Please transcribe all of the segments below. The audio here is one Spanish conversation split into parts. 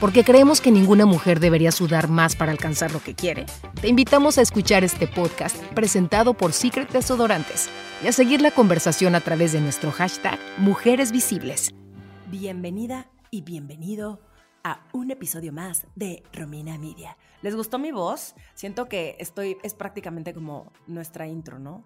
porque creemos que ninguna mujer debería sudar más para alcanzar lo que quiere. Te invitamos a escuchar este podcast presentado por Secret Desodorantes y a seguir la conversación a través de nuestro hashtag Mujeres Visibles. Bienvenida y bienvenido a un episodio más de Romina Media. ¿Les gustó mi voz? Siento que estoy, es prácticamente como nuestra intro, ¿no?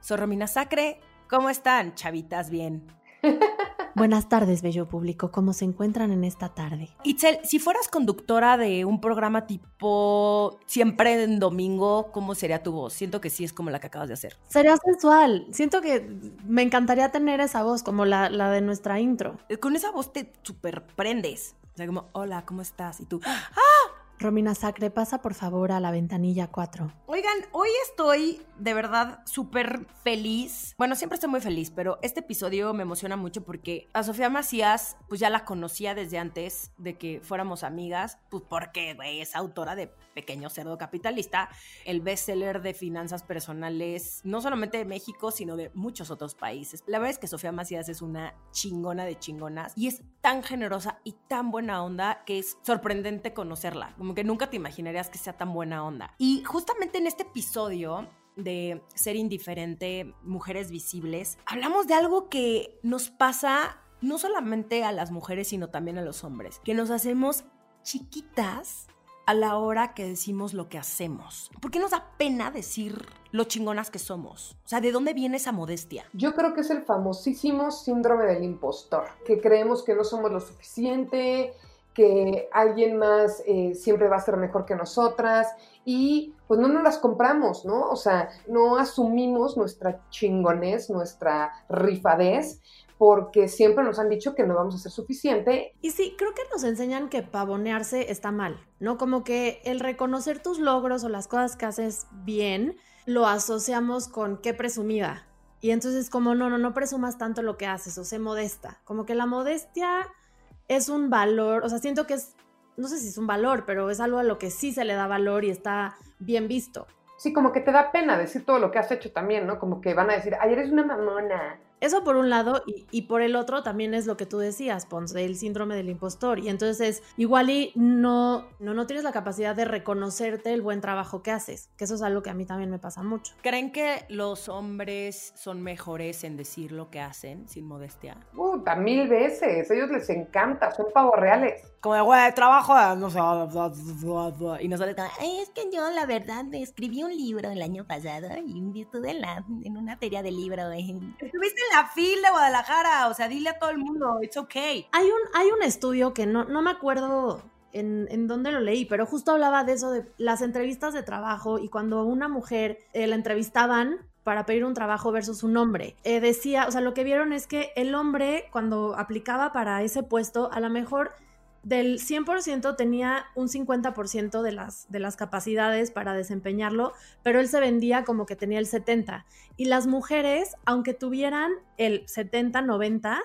Soy Romina Sacre. ¿Cómo están, chavitas? Bien. Buenas tardes, bello público. ¿Cómo se encuentran en esta tarde? Itzel, si fueras conductora de un programa tipo siempre en domingo, ¿cómo sería tu voz? Siento que sí es como la que acabas de hacer. Sería sensual. Siento que me encantaría tener esa voz, como la, la de nuestra intro. Con esa voz te superprendes. O sea, como, hola, ¿cómo estás? Y tú, ¡ah! Romina Sacre, pasa por favor a la ventanilla 4. Oigan, hoy estoy de verdad súper feliz. Bueno, siempre estoy muy feliz, pero este episodio me emociona mucho porque a Sofía Macías, pues ya la conocía desde antes de que fuéramos amigas, pues porque, güey, es autora de Pequeño Cerdo Capitalista, el bestseller de finanzas personales, no solamente de México, sino de muchos otros países. La verdad es que Sofía Macías es una chingona de chingonas y es tan generosa y tan buena onda que es sorprendente conocerla como que nunca te imaginarías que sea tan buena onda. Y justamente en este episodio de ser indiferente, mujeres visibles, hablamos de algo que nos pasa no solamente a las mujeres, sino también a los hombres, que nos hacemos chiquitas a la hora que decimos lo que hacemos. ¿Por qué nos da pena decir lo chingonas que somos? O sea, ¿de dónde viene esa modestia? Yo creo que es el famosísimo síndrome del impostor, que creemos que no somos lo suficiente, que alguien más eh, siempre va a ser mejor que nosotras y pues no nos las compramos, ¿no? O sea, no asumimos nuestra chingonez, nuestra rifadez, porque siempre nos han dicho que no vamos a ser suficiente. Y sí, creo que nos enseñan que pavonearse está mal, ¿no? Como que el reconocer tus logros o las cosas que haces bien, lo asociamos con qué presumida. Y entonces como, no, no, no presumas tanto lo que haces o sé modesta. Como que la modestia es un valor, o sea, siento que es, no sé si es un valor, pero es algo a lo que sí se le da valor y está bien visto. Sí, como que te da pena decir todo lo que has hecho también, ¿no? Como que van a decir, ayer eres una mamona, eso por un lado, y, por el otro también es lo que tú decías, Ponce, el síndrome del impostor. Y entonces, igual y no, no, no tienes la capacidad de reconocerte el buen trabajo que haces, que eso es algo que a mí también me pasa mucho. ¿Creen que los hombres son mejores en decir lo que hacen sin modestia? Puta, mil veces. A ellos les encanta, son pavos reales. Como de, güey, trabajo, no sé, y no sale Ay, es que yo, la verdad, escribí un libro el año pasado y estuve en, la, en una feria de libro. Estuviste en la de Guadalajara, o sea, dile a todo el mundo, it's okay. Hay un, hay un estudio que no, no me acuerdo en, en, dónde lo leí, pero justo hablaba de eso, de las entrevistas de trabajo y cuando una mujer eh, la entrevistaban para pedir un trabajo versus un hombre. Eh, decía, o sea, lo que vieron es que el hombre cuando aplicaba para ese puesto, a lo mejor del 100% tenía un 50% de las, de las capacidades para desempeñarlo, pero él se vendía como que tenía el 70%. Y las mujeres, aunque tuvieran el 70-90%,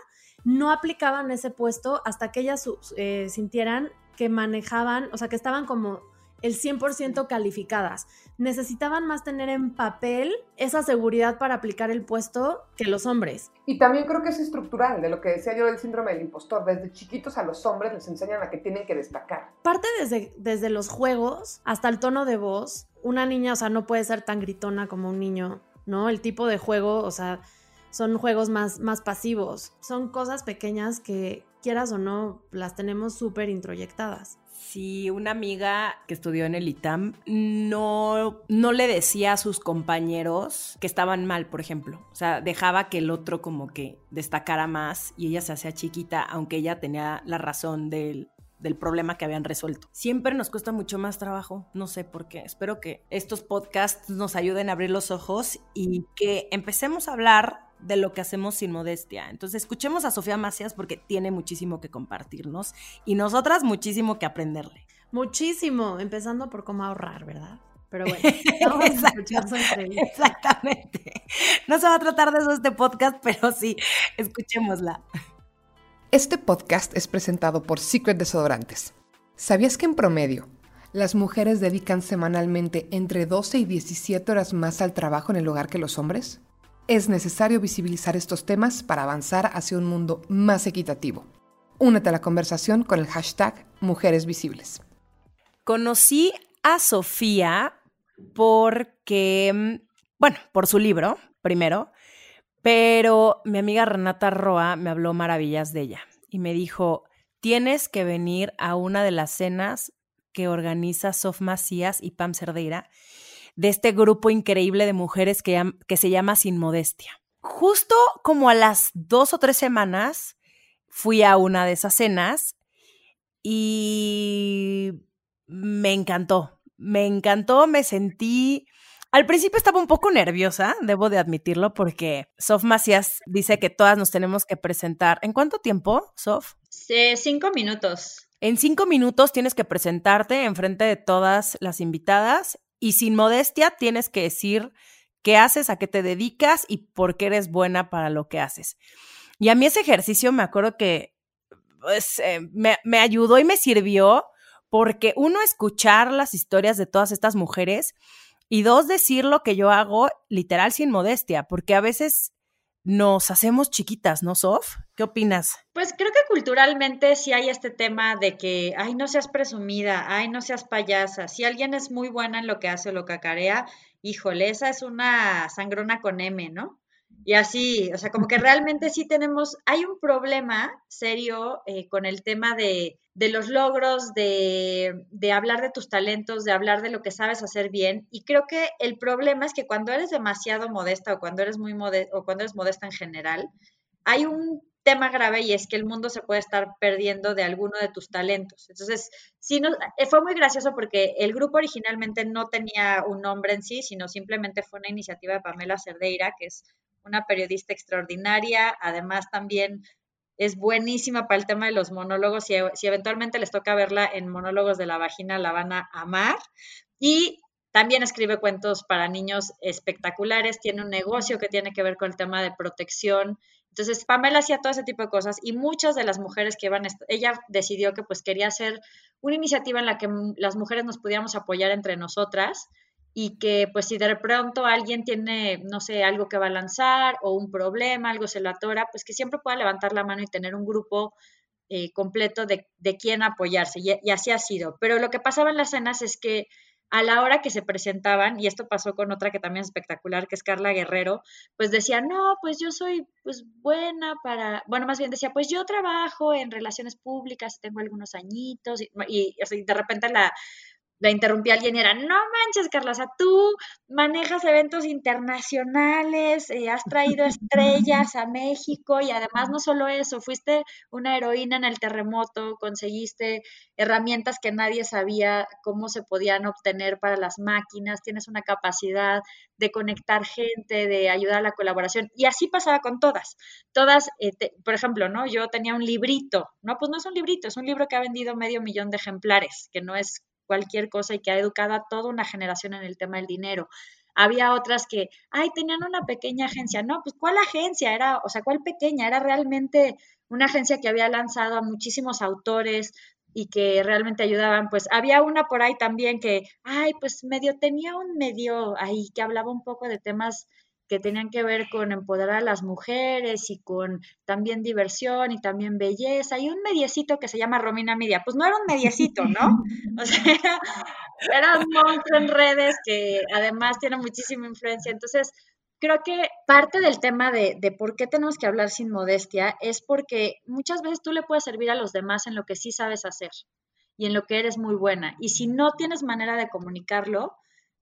no aplicaban ese puesto hasta que ellas eh, sintieran que manejaban, o sea, que estaban como el 100% calificadas. Necesitaban más tener en papel esa seguridad para aplicar el puesto que los hombres. Y también creo que es estructural, de lo que decía yo del síndrome del impostor. Desde chiquitos a los hombres les enseñan a que tienen que destacar. Parte desde, desde los juegos hasta el tono de voz. Una niña, o sea, no puede ser tan gritona como un niño, ¿no? El tipo de juego, o sea, son juegos más, más pasivos. Son cosas pequeñas que, quieras o no, las tenemos súper introyectadas si una amiga que estudió en el ITAM no, no le decía a sus compañeros que estaban mal, por ejemplo. O sea, dejaba que el otro como que destacara más y ella se hacía chiquita, aunque ella tenía la razón del, del problema que habían resuelto. Siempre nos cuesta mucho más trabajo, no sé por qué. Espero que estos podcasts nos ayuden a abrir los ojos y que empecemos a hablar de lo que hacemos sin modestia. Entonces, escuchemos a Sofía Macías porque tiene muchísimo que compartirnos y nosotras muchísimo que aprenderle. Muchísimo, empezando por cómo ahorrar, ¿verdad? Pero bueno, vamos a escuchar. Exactamente. No se va a tratar de eso este podcast, pero sí, escuchémosla. Este podcast es presentado por Secret Desodorantes. ¿Sabías que en promedio las mujeres dedican semanalmente entre 12 y 17 horas más al trabajo en el hogar que los hombres? Es necesario visibilizar estos temas para avanzar hacia un mundo más equitativo. Únete a la conversación con el hashtag Mujeres Visibles. Conocí a Sofía porque, mm, bueno, por su libro, primero, pero mi amiga Renata Roa me habló maravillas de ella y me dijo, tienes que venir a una de las cenas que organiza Sof Macías y Pam Cerdeira de este grupo increíble de mujeres que, que se llama Sin Modestia. Justo como a las dos o tres semanas fui a una de esas cenas y me encantó, me encantó, me sentí... Al principio estaba un poco nerviosa, debo de admitirlo, porque Sof Macías dice que todas nos tenemos que presentar. ¿En cuánto tiempo, Sof? cinco minutos. En cinco minutos tienes que presentarte en frente de todas las invitadas y sin modestia tienes que decir qué haces, a qué te dedicas y por qué eres buena para lo que haces. Y a mí ese ejercicio me acuerdo que pues, eh, me, me ayudó y me sirvió porque uno, escuchar las historias de todas estas mujeres y dos, decir lo que yo hago literal sin modestia, porque a veces nos hacemos chiquitas, ¿no, Sof? ¿Qué opinas? Pues creo que culturalmente sí hay este tema de que, ay, no seas presumida, ay, no seas payasa. Si alguien es muy buena en lo que hace o lo cacarea, híjole, esa es una sangrona con M, ¿no? Y así, o sea, como que realmente sí tenemos, hay un problema serio eh, con el tema de, de los logros, de, de, hablar de tus talentos, de hablar de lo que sabes hacer bien. Y creo que el problema es que cuando eres demasiado modesta o cuando eres muy modesta o cuando eres modesta en general, hay un tema grave y es que el mundo se puede estar perdiendo de alguno de tus talentos. Entonces, sí, no, eh, fue muy gracioso porque el grupo originalmente no tenía un nombre en sí, sino simplemente fue una iniciativa de Pamela Cerdeira, que es una periodista extraordinaria, además también es buenísima para el tema de los monólogos, si, si eventualmente les toca verla en Monólogos de la Vagina, la van a amar. Y también escribe cuentos para niños espectaculares, tiene un negocio que tiene que ver con el tema de protección. Entonces, Pamela hacía todo ese tipo de cosas y muchas de las mujeres que iban, ella decidió que pues quería hacer una iniciativa en la que las mujeres nos pudiéramos apoyar entre nosotras y que pues si de pronto alguien tiene, no sé, algo que va a lanzar o un problema, algo se lo atora, pues que siempre pueda levantar la mano y tener un grupo eh, completo de, de quién apoyarse. Y, así ha sido. Pero lo que pasaba en las cenas es que a la hora que se presentaban, y esto pasó con otra que también es espectacular, que es Carla Guerrero, pues decía, no, pues yo soy pues buena para, bueno, más bien decía, pues yo trabajo en relaciones públicas, tengo algunos añitos, y, y, y de repente la, la interrumpí a alguien y era, no manches, Carla, o sea, tú manejas eventos internacionales, eh, has traído estrellas a México y además no solo eso, fuiste una heroína en el terremoto, conseguiste herramientas que nadie sabía cómo se podían obtener para las máquinas, tienes una capacidad de conectar gente, de ayudar a la colaboración. Y así pasaba con todas. Todas, eh, por ejemplo, ¿no? Yo tenía un librito, no, pues no es un librito, es un libro que ha vendido medio millón de ejemplares, que no es cualquier cosa y que ha educado a toda una generación en el tema del dinero. Había otras que, ay, tenían una pequeña agencia. No, pues ¿cuál agencia? Era, o sea, ¿cuál pequeña? Era realmente una agencia que había lanzado a muchísimos autores y que realmente ayudaban. Pues había una por ahí también que, ay, pues medio tenía un medio ahí que hablaba un poco de temas que tenían que ver con empoderar a las mujeres y con también diversión y también belleza, y un mediecito que se llama Romina Media. Pues no era un mediecito, ¿no? O sea, era, un monstruo en redes que además tiene muchísima influencia. Entonces, creo que parte del tema de, de, por qué tenemos que hablar sin modestia es porque muchas veces tú le puedes servir a los demás en lo que sí sabes hacer y en lo que eres muy buena. Y si no tienes manera de comunicarlo,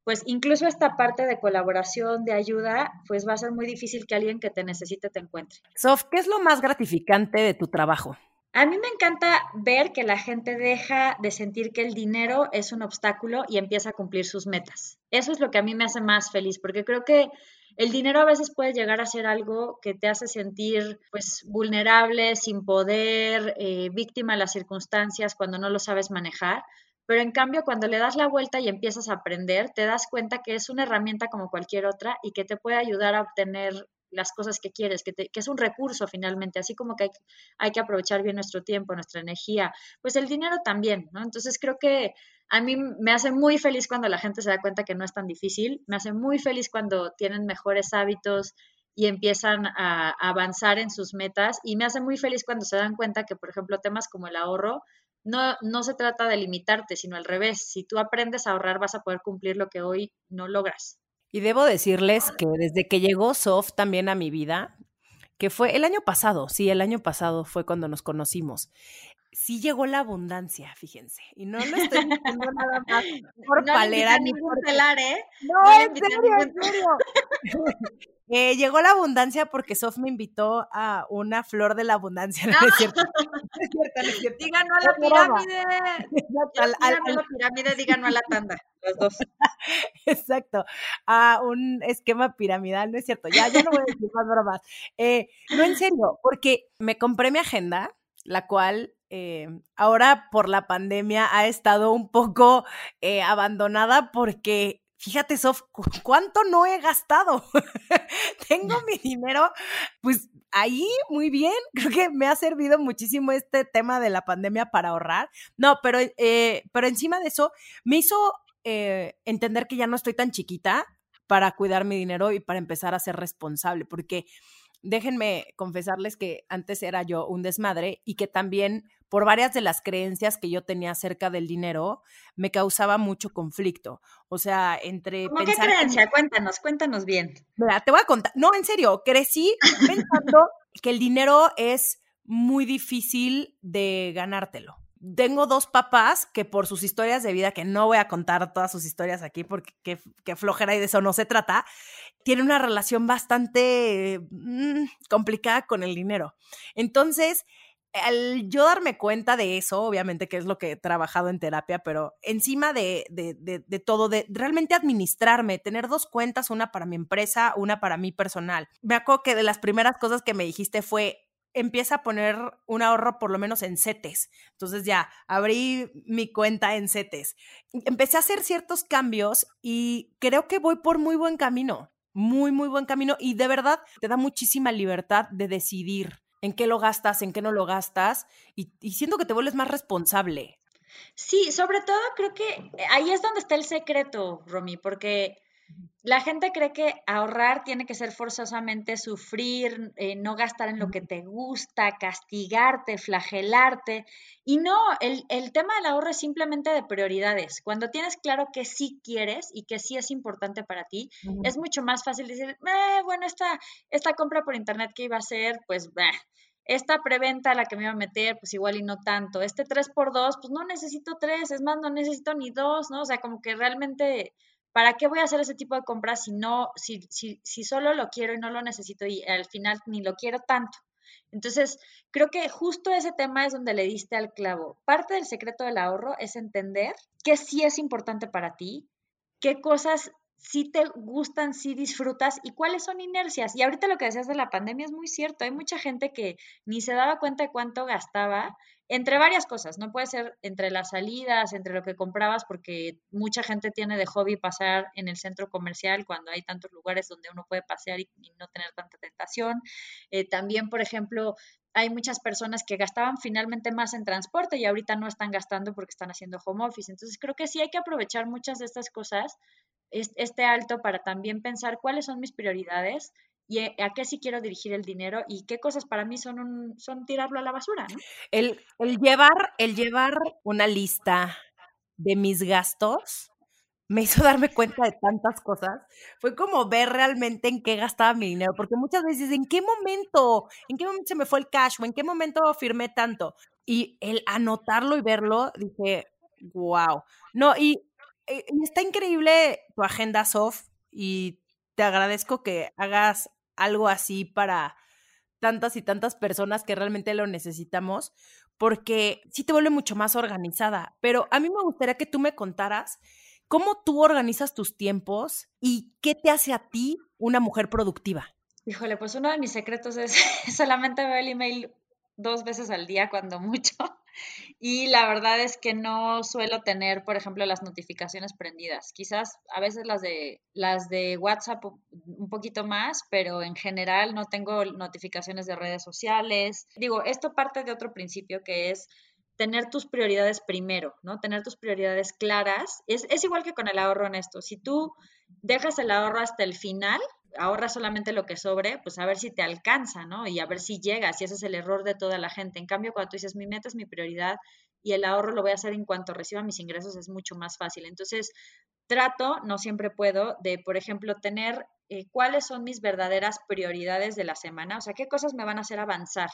pues incluso esta parte de colaboración, de ayuda, pues va a ser muy difícil que alguien que te necesite te encuentre. Sof, ¿qué es lo más gratificante de tu trabajo? A mí me encanta ver que la gente deja de sentir que el dinero es un obstáculo y empieza a cumplir sus metas. Eso es lo que a mí me hace más feliz, porque creo que el dinero a veces puede llegar a ser algo que te hace sentir pues vulnerable, sin poder, eh, víctima de las circunstancias cuando no lo sabes manejar pero en cambio cuando le das la vuelta y empiezas a aprender, te das cuenta que es una herramienta como cualquier otra y que te puede ayudar a obtener las cosas que quieres, que, es un recurso finalmente, así como que hay, que aprovechar bien nuestro tiempo, nuestra energía, pues el dinero también, ¿no? Entonces creo que a mí me hace muy feliz cuando la gente se da cuenta que no es tan difícil, me hace muy feliz cuando tienen mejores hábitos y empiezan a, avanzar en sus metas y me hace muy feliz cuando se dan cuenta que, por ejemplo, temas como el ahorro, no, no se trata de limitarte, sino al revés, si tú aprendes a ahorrar vas a poder cumplir lo que hoy no logras. Y debo decirles que desde que llegó Sof también a mi vida, que fue el año pasado, sí, el año pasado fue cuando nos conocimos. Sí llegó la abundancia, fíjense. Y no lo estoy diciendo nada más por no palera ni por telar, ¿eh? No, en serio, en serio. Eh, llegó la abundancia porque Sof me invitó a una flor de la abundancia. No, es cierto. No es cierto, no es cierto. Digan a la pirámide. Al, al, a la pirámide, digan a la tanda, los dos. Exacto. A un esquema piramidal, no es cierto. Ya, ya no voy a decir más bromas. Eh, no, en serio, porque me compré mi agenda, la cual eh, ahora por la pandemia ha estado un poco eh, abandonada porque fíjate, Sof, ¿cuánto no he gastado? Tengo mi dinero, pues ahí muy bien. Creo que me ha servido muchísimo este tema de la pandemia para ahorrar. No, pero, eh, pero encima de eso, me hizo eh, entender que ya no estoy tan chiquita para cuidar mi dinero y para empezar a ser responsable, porque déjenme confesarles que antes era yo un desmadre y que también por varias de las creencias que yo tenía acerca del dinero, me causaba mucho conflicto. O sea, entre... ¿Cómo qué creencia? Cuéntanos, cuéntanos bien. Mira, te voy a contar. No, en serio, crecí pensando que el dinero es muy difícil de ganártelo. Tengo dos papás que por sus historias de vida, que no voy a contar todas sus historias aquí porque qué, flojera y de eso no se trata, tienen una relación bastante mm, complicada con el dinero. Entonces, al yo darme cuenta de eso, obviamente que es lo que he trabajado en terapia, pero encima de, de, todo, de realmente administrarme, tener dos cuentas, una para mi empresa, una para mí personal. Me acuerdo que de las primeras cosas que me dijiste fue, empieza a poner un ahorro por lo menos en CETES. Entonces ya abrí mi cuenta en CETES. Empecé a hacer ciertos cambios y creo que voy por muy buen camino, muy, muy buen camino y de verdad te da muchísima libertad de decidir en qué lo gastas, en qué no lo gastas, y, siento que te vuelves más responsable. Sí, sobre todo creo que ahí es donde está el secreto, Romy, porque la gente cree que ahorrar tiene que ser forzosamente sufrir, eh, no gastar en lo que te gusta, castigarte, flagelarte. Y no, el, tema del ahorro es simplemente de prioridades. Cuando tienes claro que sí quieres y que sí es importante para ti, es mucho más fácil decir, eh, bueno, esta, esta compra por internet que iba a ser, pues, esta preventa a la que me iba a meter, pues igual y no tanto. Este 3x2, pues no necesito 3, es más, no necesito ni 2, ¿no? O sea, como que realmente ¿para qué voy a hacer ese tipo de compras si no, si, si, si solo lo quiero y no lo necesito y al final ni lo quiero tanto? Entonces, creo que justo ese tema es donde le diste al clavo. Parte del secreto del ahorro es entender qué sí es importante para ti, qué cosas sí te gustan, sí disfrutas y cuáles son inercias. Y ahorita lo que decías de la pandemia es muy cierto. Hay mucha gente que ni se daba cuenta de cuánto gastaba entre varias cosas, no puede ser entre las salidas, entre lo que comprabas, porque mucha gente tiene de hobby pasar en el centro comercial cuando hay tantos lugares donde uno puede pasear y, no tener tanta tentación. Eh, también, por ejemplo, hay muchas personas que gastaban finalmente más en transporte y ahorita no están gastando porque están haciendo home office. Entonces, creo que sí hay que aprovechar muchas de estas cosas, este alto, para también pensar cuáles son mis prioridades y eh, a qué sí quiero dirigir el dinero y qué cosas para mí son son tirarlo a la basura. El, el llevar, el llevar una lista de mis gastos me hizo darme cuenta de tantas cosas. Fue como ver realmente en qué gastaba mi dinero, porque muchas veces, ¿en qué momento? ¿En qué momento se me fue el cash? ¿O en qué momento firmé tanto? Y el anotarlo y verlo, dije, wow. No, y está increíble tu agenda, Sof, y te agradezco que hagas algo así para tantas y tantas personas que realmente lo necesitamos, porque sí te vuelve mucho más organizada. Pero a mí me gustaría que tú me contaras cómo tú organizas tus tiempos y qué te hace a ti una mujer productiva. Híjole, pues uno de mis secretos es solamente veo el email dos veces al día, cuando mucho. Y la verdad es que no suelo tener, por ejemplo, las notificaciones prendidas. Quizás a veces las de las de WhatsApp un poquito más, pero en general no tengo notificaciones de redes sociales. Digo, esto parte de otro principio que es tener tus prioridades primero, ¿no? Tener tus prioridades claras. Es, es igual que con el ahorro honesto. Si tú dejas el ahorro hasta el final, ahorras solamente lo que sobre, pues a ver si te alcanza, ¿no? Y a ver si llegas, y ese es el error de toda la gente. En cambio, cuando tú dices, mi meta es mi prioridad y el ahorro lo voy a hacer en cuanto reciba mis ingresos, es mucho más fácil. Entonces, trato, no siempre puedo, de, por ejemplo, tener eh, cuáles son mis verdaderas prioridades de la semana, o sea, qué cosas me van a hacer avanzar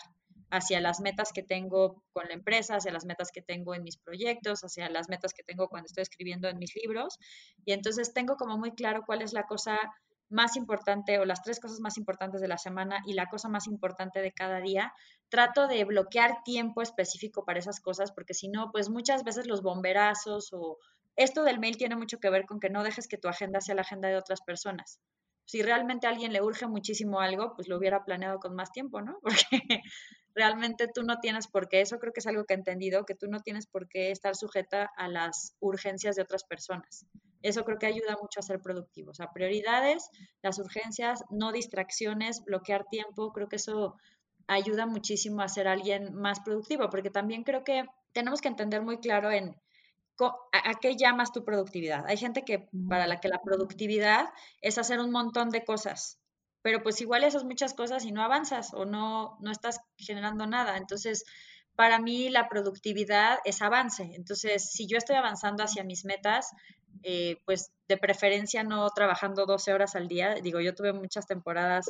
hacia las metas que tengo con la empresa, hacia las metas que tengo en mis proyectos, hacia las metas que tengo cuando estoy escribiendo en mis libros. Y entonces tengo como muy claro cuál es la cosa más importante o las tres cosas más importantes de la semana y la cosa más importante de cada día, trato de bloquear tiempo específico para esas cosas, porque si no, pues muchas veces los bomberazos o esto del mail tiene mucho que ver con que no dejes que tu agenda sea la agenda de otras personas. Si realmente a alguien le urge muchísimo algo, pues lo hubiera planeado con más tiempo, ¿no? Porque realmente tú no tienes por qué, eso creo que es algo que he entendido, que tú no tienes por qué estar sujeta a las urgencias de otras personas. Eso creo que ayuda mucho a ser productivo. O sea, prioridades, las urgencias, no distracciones, bloquear tiempo, creo que eso ayuda muchísimo a ser alguien más productivo, porque también creo que tenemos que entender muy claro en a, qué llamas tu productividad. Hay gente que para la que la productividad es hacer un montón de cosas, pero pues igual esas muchas cosas y no avanzas o no, no estás generando nada. Entonces, para mí la productividad es avance. Entonces, si yo estoy avanzando hacia mis metas, eh, pues de preferencia no trabajando 12 horas al día. Digo, yo tuve muchas temporadas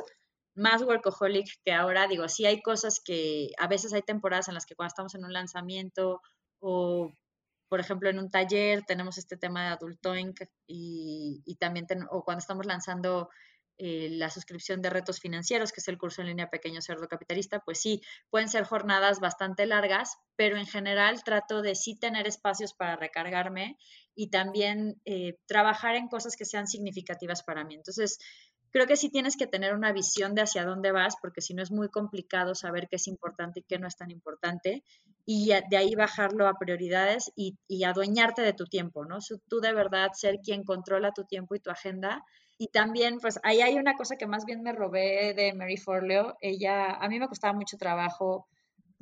más workaholic que ahora. Digo, sí hay cosas que a veces hay temporadas en las que cuando estamos en un lanzamiento o, por ejemplo, en un taller tenemos este tema de adultoing y, y también, o cuando estamos lanzando eh, la suscripción de retos financieros, que es el curso en línea Pequeño Cerdo Capitalista, pues sí, pueden ser jornadas bastante largas, pero en general trato de sí tener espacios para recargarme y también eh, trabajar en cosas que sean significativas para mí. Entonces, creo que sí tienes que tener una visión de hacia dónde vas, porque si no es muy complicado saber qué es importante y qué no es tan importante, y de ahí bajarlo a prioridades y, y adueñarte de tu tiempo, ¿no? Tú de verdad ser quien controla tu tiempo y tu agenda y también, pues ahí hay una cosa que más bien me robé de Mary Forleo. Ella, a mí me costaba mucho trabajo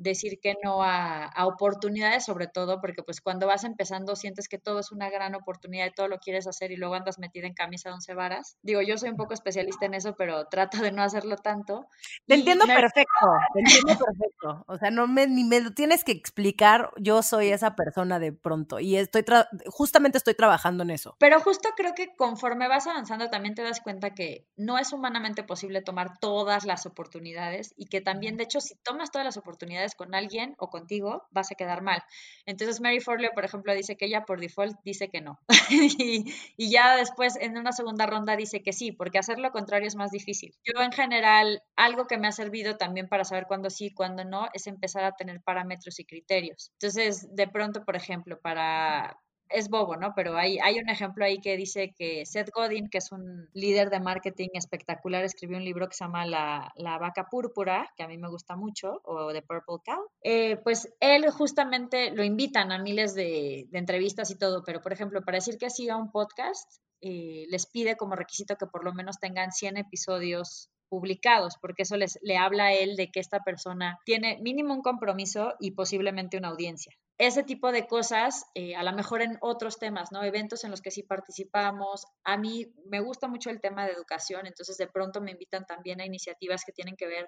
decir que no a, oportunidades sobre todo, porque pues cuando vas empezando sientes que todo es una gran oportunidad y todo lo quieres hacer y luego andas metida en camisa de once varas. Digo, yo soy un poco especialista en eso, pero trato de no hacerlo tanto. Te entiendo perfecto, te entiendo perfecto. O sea, no me, ni me lo tienes que explicar, yo soy esa persona de pronto y estoy, justamente estoy trabajando en eso. Pero justo creo que conforme vas avanzando también te das cuenta que no es humanamente posible tomar todas las oportunidades y que también, de hecho, si tomas todas las oportunidades, con alguien o contigo, vas a quedar mal. Entonces Mary Forleo, por ejemplo, dice que ella por default dice que no. y, ya después en una segunda ronda dice que sí, porque hacer lo contrario es más difícil. Yo en general, algo que me ha servido también para saber cuándo sí y cuándo no, es empezar a tener parámetros y criterios. Entonces, de pronto, por ejemplo, para es bobo, ¿no? Pero hay, hay un ejemplo ahí que dice que Seth Godin, que es un líder de marketing espectacular, escribió un libro que se llama La, vaca púrpura, que a mí me gusta mucho, o The Purple Cow. Eh, pues él justamente lo invitan a miles de, entrevistas y todo, pero por ejemplo, para decir que siga un podcast, eh, les pide como requisito que por lo menos tengan 100 episodios publicados, porque eso les, le habla a él de que esta persona tiene mínimo un compromiso y posiblemente una audiencia. Ese tipo de cosas, eh, a lo mejor en otros temas, ¿no? Eventos en los que sí participamos. A mí me gusta mucho el tema de educación, entonces de pronto me invitan también a iniciativas que tienen que ver,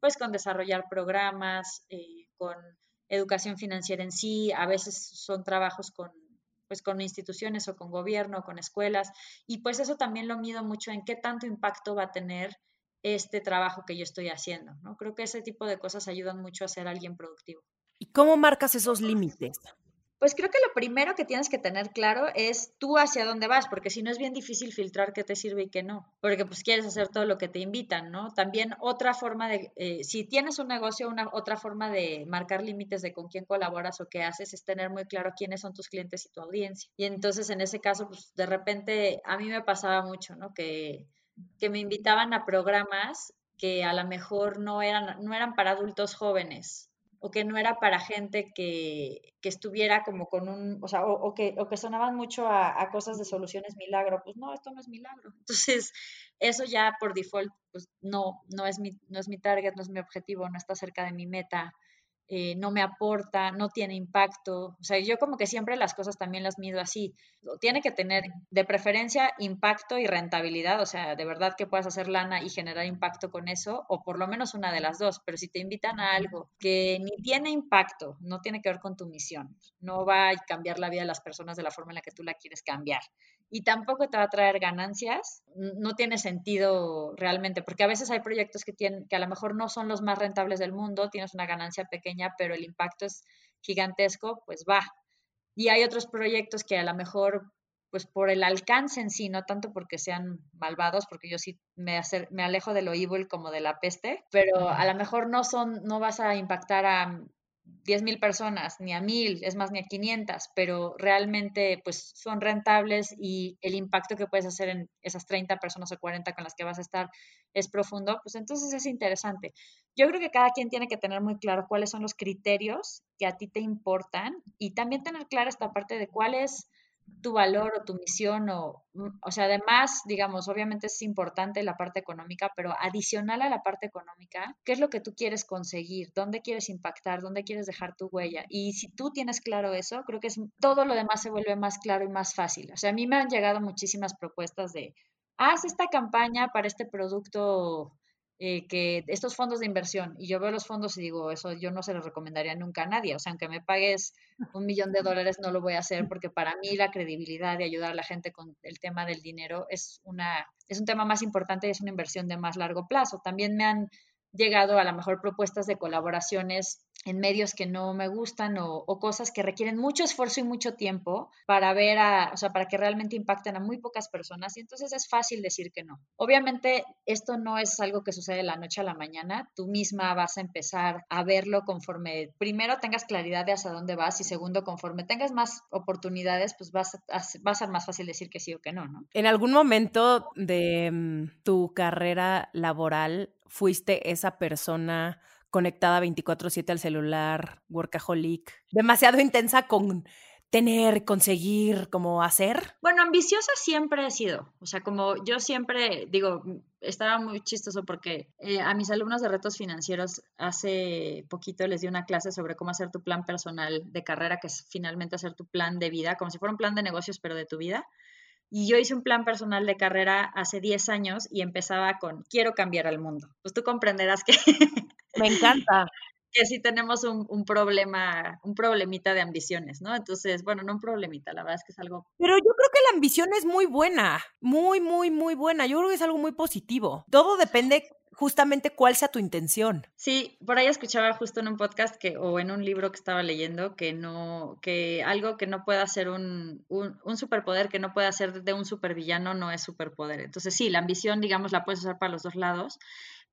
pues, con desarrollar programas, eh, con educación financiera en sí. A veces son trabajos con pues con instituciones o con gobierno o con escuelas y pues eso también lo mido mucho en qué tanto impacto va a tener este trabajo que yo estoy haciendo, ¿no? Creo que ese tipo de cosas ayudan mucho a ser alguien productivo. ¿Y cómo marcas esos límites? Pues creo que lo primero que tienes que tener claro es tú hacia dónde vas, porque si no es bien difícil filtrar qué te sirve y qué no, porque pues quieres hacer todo lo que te invitan, ¿no? También otra forma de, eh, si tienes un negocio, una otra forma de marcar límites de con quién colaboras o qué haces es tener muy claro quiénes son tus clientes y tu audiencia. Y entonces en ese caso, pues de repente a mí me pasaba mucho, ¿no? Que que me invitaban a programas que a lo mejor no eran, no eran para adultos jóvenes o que no era para gente que, que estuviera como con un, o sea, o, que, o que sonaban mucho a, a, cosas de soluciones milagro. Pues no, esto no es milagro. Entonces, eso ya por default, pues no, no es mi, no es mi target, no es mi objetivo, no está cerca de mi meta. Eh, no me aporta, no tiene impacto. O sea, yo como que siempre las cosas también las mido así. Tiene que tener de preferencia impacto y rentabilidad, o sea, de verdad que puedas hacer lana y generar impacto con eso, o por lo menos una de las dos. Pero si te invitan a algo que ni tiene impacto, no tiene que ver con tu misión, no va a cambiar la vida de las personas de la forma en la que tú la quieres cambiar y tampoco te va a traer ganancias, no tiene sentido realmente, porque a veces hay proyectos que, tienen, que a lo mejor no son los más rentables del mundo, tienes una ganancia pequeña, pero el impacto es gigantesco, pues va. Y hay otros proyectos que a lo mejor, pues por el alcance en sí, no tanto porque sean malvados, porque yo sí me, me alejo de lo evil como de la peste, pero a lo mejor no son, no vas a impactar a 10 mil personas, ni a mil, es más, ni a 500, pero realmente pues son rentables y el impacto que puedes hacer en esas 30 personas o 40 con las que vas a estar es profundo, pues entonces es interesante. Yo creo que cada quien tiene que tener muy claro cuáles son los criterios que a ti te importan y también tener clara esta parte de cuál es tu valor o tu misión o, mm, o sea, además, digamos, obviamente es importante la parte económica, pero adicional a la parte económica, ¿qué es lo que tú quieres conseguir? ¿Dónde quieres impactar? ¿Dónde quieres dejar tu huella? Y si tú tienes claro eso, creo que es, todo lo demás se vuelve más claro y más fácil. O sea, a mí me han llegado muchísimas propuestas de, haz esta campaña para este producto eh, que estos fondos de inversión, y yo veo los fondos y digo, eso yo no se lo recomendaría nunca a nadie, o sea, aunque me pagues un millón de dólares, no lo voy a hacer porque para mí la credibilidad de ayudar a la gente con el tema del dinero es, una, es un tema más importante y es una inversión de más largo plazo. También me han llegado a lo mejor propuestas de colaboraciones en medios que no me gustan o, cosas que requieren mucho esfuerzo y mucho tiempo para ver a, o sea, para que realmente impacten a muy pocas personas y entonces es fácil decir que no. Obviamente esto no es algo que sucede de la noche a la mañana, tú misma vas a empezar a verlo conforme primero tengas claridad de hacia dónde vas y segundo conforme tengas más oportunidades, pues vas a, va a ser más fácil decir que sí o que no, ¿no? En algún momento de mm, tu carrera laboral fuiste esa persona conectada 24/7 al celular, workaholic, demasiado intensa con tener, conseguir, como hacer? Bueno, ambiciosa siempre he sido. O sea, como yo siempre digo, estaba muy chistoso porque eh, a mis alumnos de retos financieros hace poquito les di una clase sobre cómo hacer tu plan personal de carrera, que es finalmente hacer tu plan de vida, como si fuera un plan de negocios, pero de tu vida. Y yo hice un plan personal de carrera hace 10 años y empezaba con, quiero cambiar al mundo. Pues tú comprenderás que... Me encanta. Que sí tenemos un, un, problema, un problemita de ambiciones, ¿no? Entonces, bueno, no un problemita, la verdad es que es algo... Pero yo creo que la ambición es muy buena, muy, muy, muy buena. Yo creo que es algo muy positivo. Todo depende justamente cuál sea tu intención. Sí, por ahí escuchaba justo en un podcast que, o en un libro que estaba leyendo que no, que algo que no pueda ser un, un, un superpoder, que no pueda ser de un supervillano, no es superpoder. Entonces sí, la ambición, digamos, la puedes usar para los dos lados,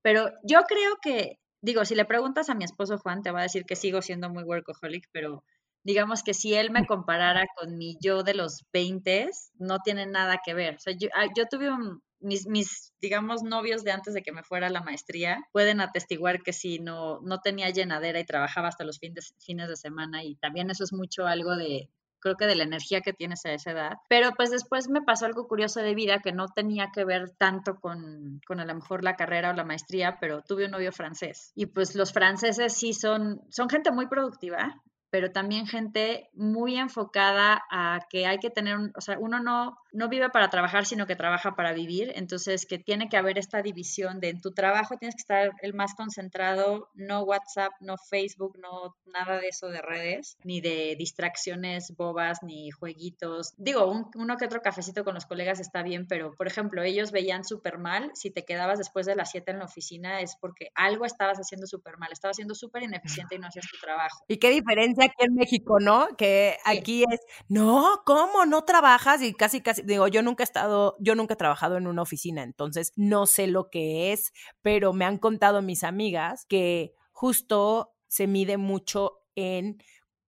pero yo creo que, digo, si le preguntas a mi esposo Juan, te va a decir que sigo siendo muy workaholic, pero digamos que si él me comparara con mi yo de los 20, no tiene nada que ver. O sea, yo, ah, yo tuve un, mis, mis, digamos, novios de antes de que me fuera a la maestría pueden atestiguar que si no, no tenía llenadera y trabajaba hasta los fines, fines de semana y también eso es mucho algo de, creo que de la energía que tienes a esa edad. Pero pues después me pasó algo curioso de vida que no tenía que ver tanto con, con a lo mejor la carrera o la maestría, pero tuve un novio francés. Y pues los franceses sí son, son gente muy productiva, pero también gente muy enfocada a que hay que tener, o sea, uno no, no vive para trabajar, sino que trabaja para vivir, entonces que tiene que haber esta división de en tu trabajo tienes que estar el más concentrado, no WhatsApp, no Facebook, no nada de eso de redes, ni de distracciones bobas, ni jueguitos. Digo, uno que otro cafecito con los colegas está bien, pero por ejemplo, ellos veían súper mal, si te quedabas después de las 7 en la oficina es porque algo estabas haciendo súper mal, estabas siendo súper ineficiente y no hacías tu trabajo. ¿Y qué diferencia? Aquí en México, ¿no? Que aquí es, no, ¿cómo? ¿No trabajas? Y casi, casi, digo, yo nunca he estado, yo nunca he trabajado en una oficina, entonces no sé lo que es, pero me han contado mis amigas que justo se mide mucho en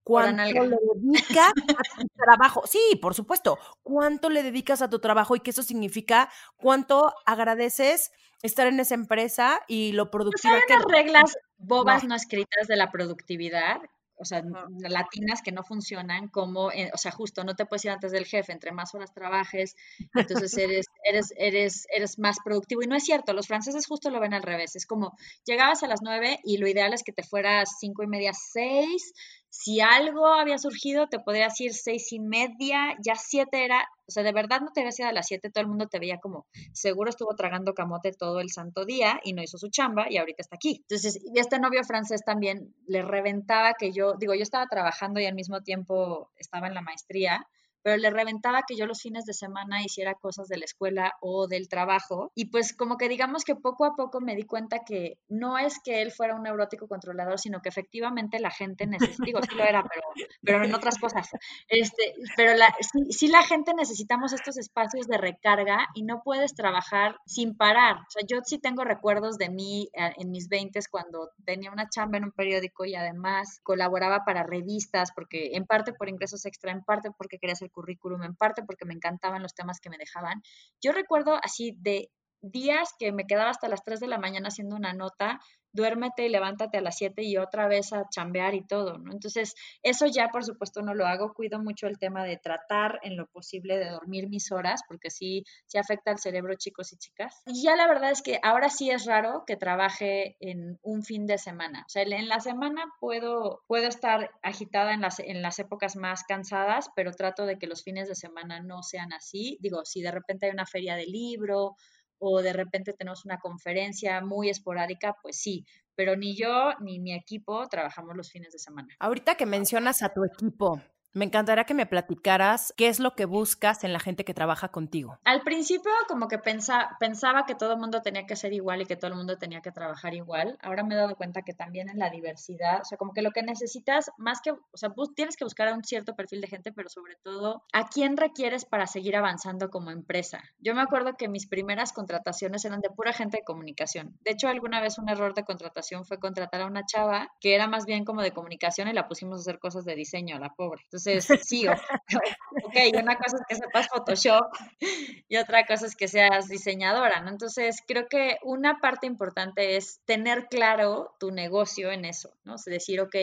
¿Cuánto le dedicas a tu trabajo? Sí, por supuesto. ¿Cuánto le dedicas a tu trabajo y qué eso significa? ¿Cuánto agradeces estar en esa empresa y lo productiva que unas reglas bobas no. escritas de la productividad o sea, latinas que no funcionan, como, o sea, justo no te puedes ir antes del jefe, entre más horas trabajes, entonces eres, eres, eres, eres más productivo. Y no es cierto, los franceses justo lo ven al revés, es como, llegabas a las nueve y lo ideal es que te fueras cinco y media, seis, si algo había surgido, te podrías ir seis y media, ya siete era, o sea, de verdad no te habías ido a las siete, todo el mundo te veía como, seguro estuvo tragando camote todo el santo día y no hizo su chamba y ahorita está aquí. Entonces, y este novio francés también le reventaba que yo, digo, yo estaba trabajando y al mismo tiempo estaba en la maestría, pero le reventaba que yo los fines de semana hiciera cosas de la escuela o del trabajo. Y pues como que digamos que poco a poco me di cuenta que no es que él fuera un neurótico controlador, sino que efectivamente la gente necesita, digo, sí lo era, pero, pero en otras cosas. Este, pero la, sí, sí, la gente necesitamos estos espacios de recarga y no puedes trabajar sin parar. O sea, yo sí tengo recuerdos de mí eh, en mis 20 cuando tenía una chamba en un periódico y además colaboraba para revistas, porque en parte por ingresos extra, en parte porque quería ser currículum, en parte porque me encantaban los temas que me dejaban. Yo recuerdo así de días que me quedaba hasta las 3 de la mañana haciendo una nota duérmete y levántate a las 7 y otra vez a chambear y todo, ¿no? Entonces, eso ya por supuesto no lo hago, cuido mucho el tema de tratar en lo posible de dormir mis horas, porque sí, sí afecta al cerebro, chicos y chicas. Y ya la verdad es que ahora sí es raro que trabaje en un fin de semana. O sea, en la semana puedo, puedo estar agitada en las, en las épocas más cansadas, pero trato de que los fines de semana no sean así. Digo, si de repente hay una feria de libro o de repente tenemos una conferencia muy esporádica, pues sí, pero ni yo ni mi equipo trabajamos los fines de semana. Ahorita que mencionas a tu equipo, me encantaría que me platicaras qué es lo que buscas en la gente que trabaja contigo. Al principio como que pensa, pensaba que todo el mundo tenía que ser igual y que todo el mundo tenía que trabajar igual. Ahora me he dado cuenta que también en la diversidad, o sea, como que lo que necesitas, más que, o sea, tienes que buscar a un cierto perfil de gente, pero sobre todo a quién requieres para seguir avanzando como empresa. Yo me acuerdo que mis primeras contrataciones eran de pura gente de comunicación. De hecho, alguna vez un error de contratación fue contratar a una chava que era más bien como de comunicación y la pusimos a hacer cosas de diseño la pobre. Entonces, entonces, sí, ok, una cosa es que sepas Photoshop y otra cosa es que seas diseñadora, ¿no? Entonces, creo que una parte importante es tener claro tu negocio en eso, ¿no? Es decir, ok,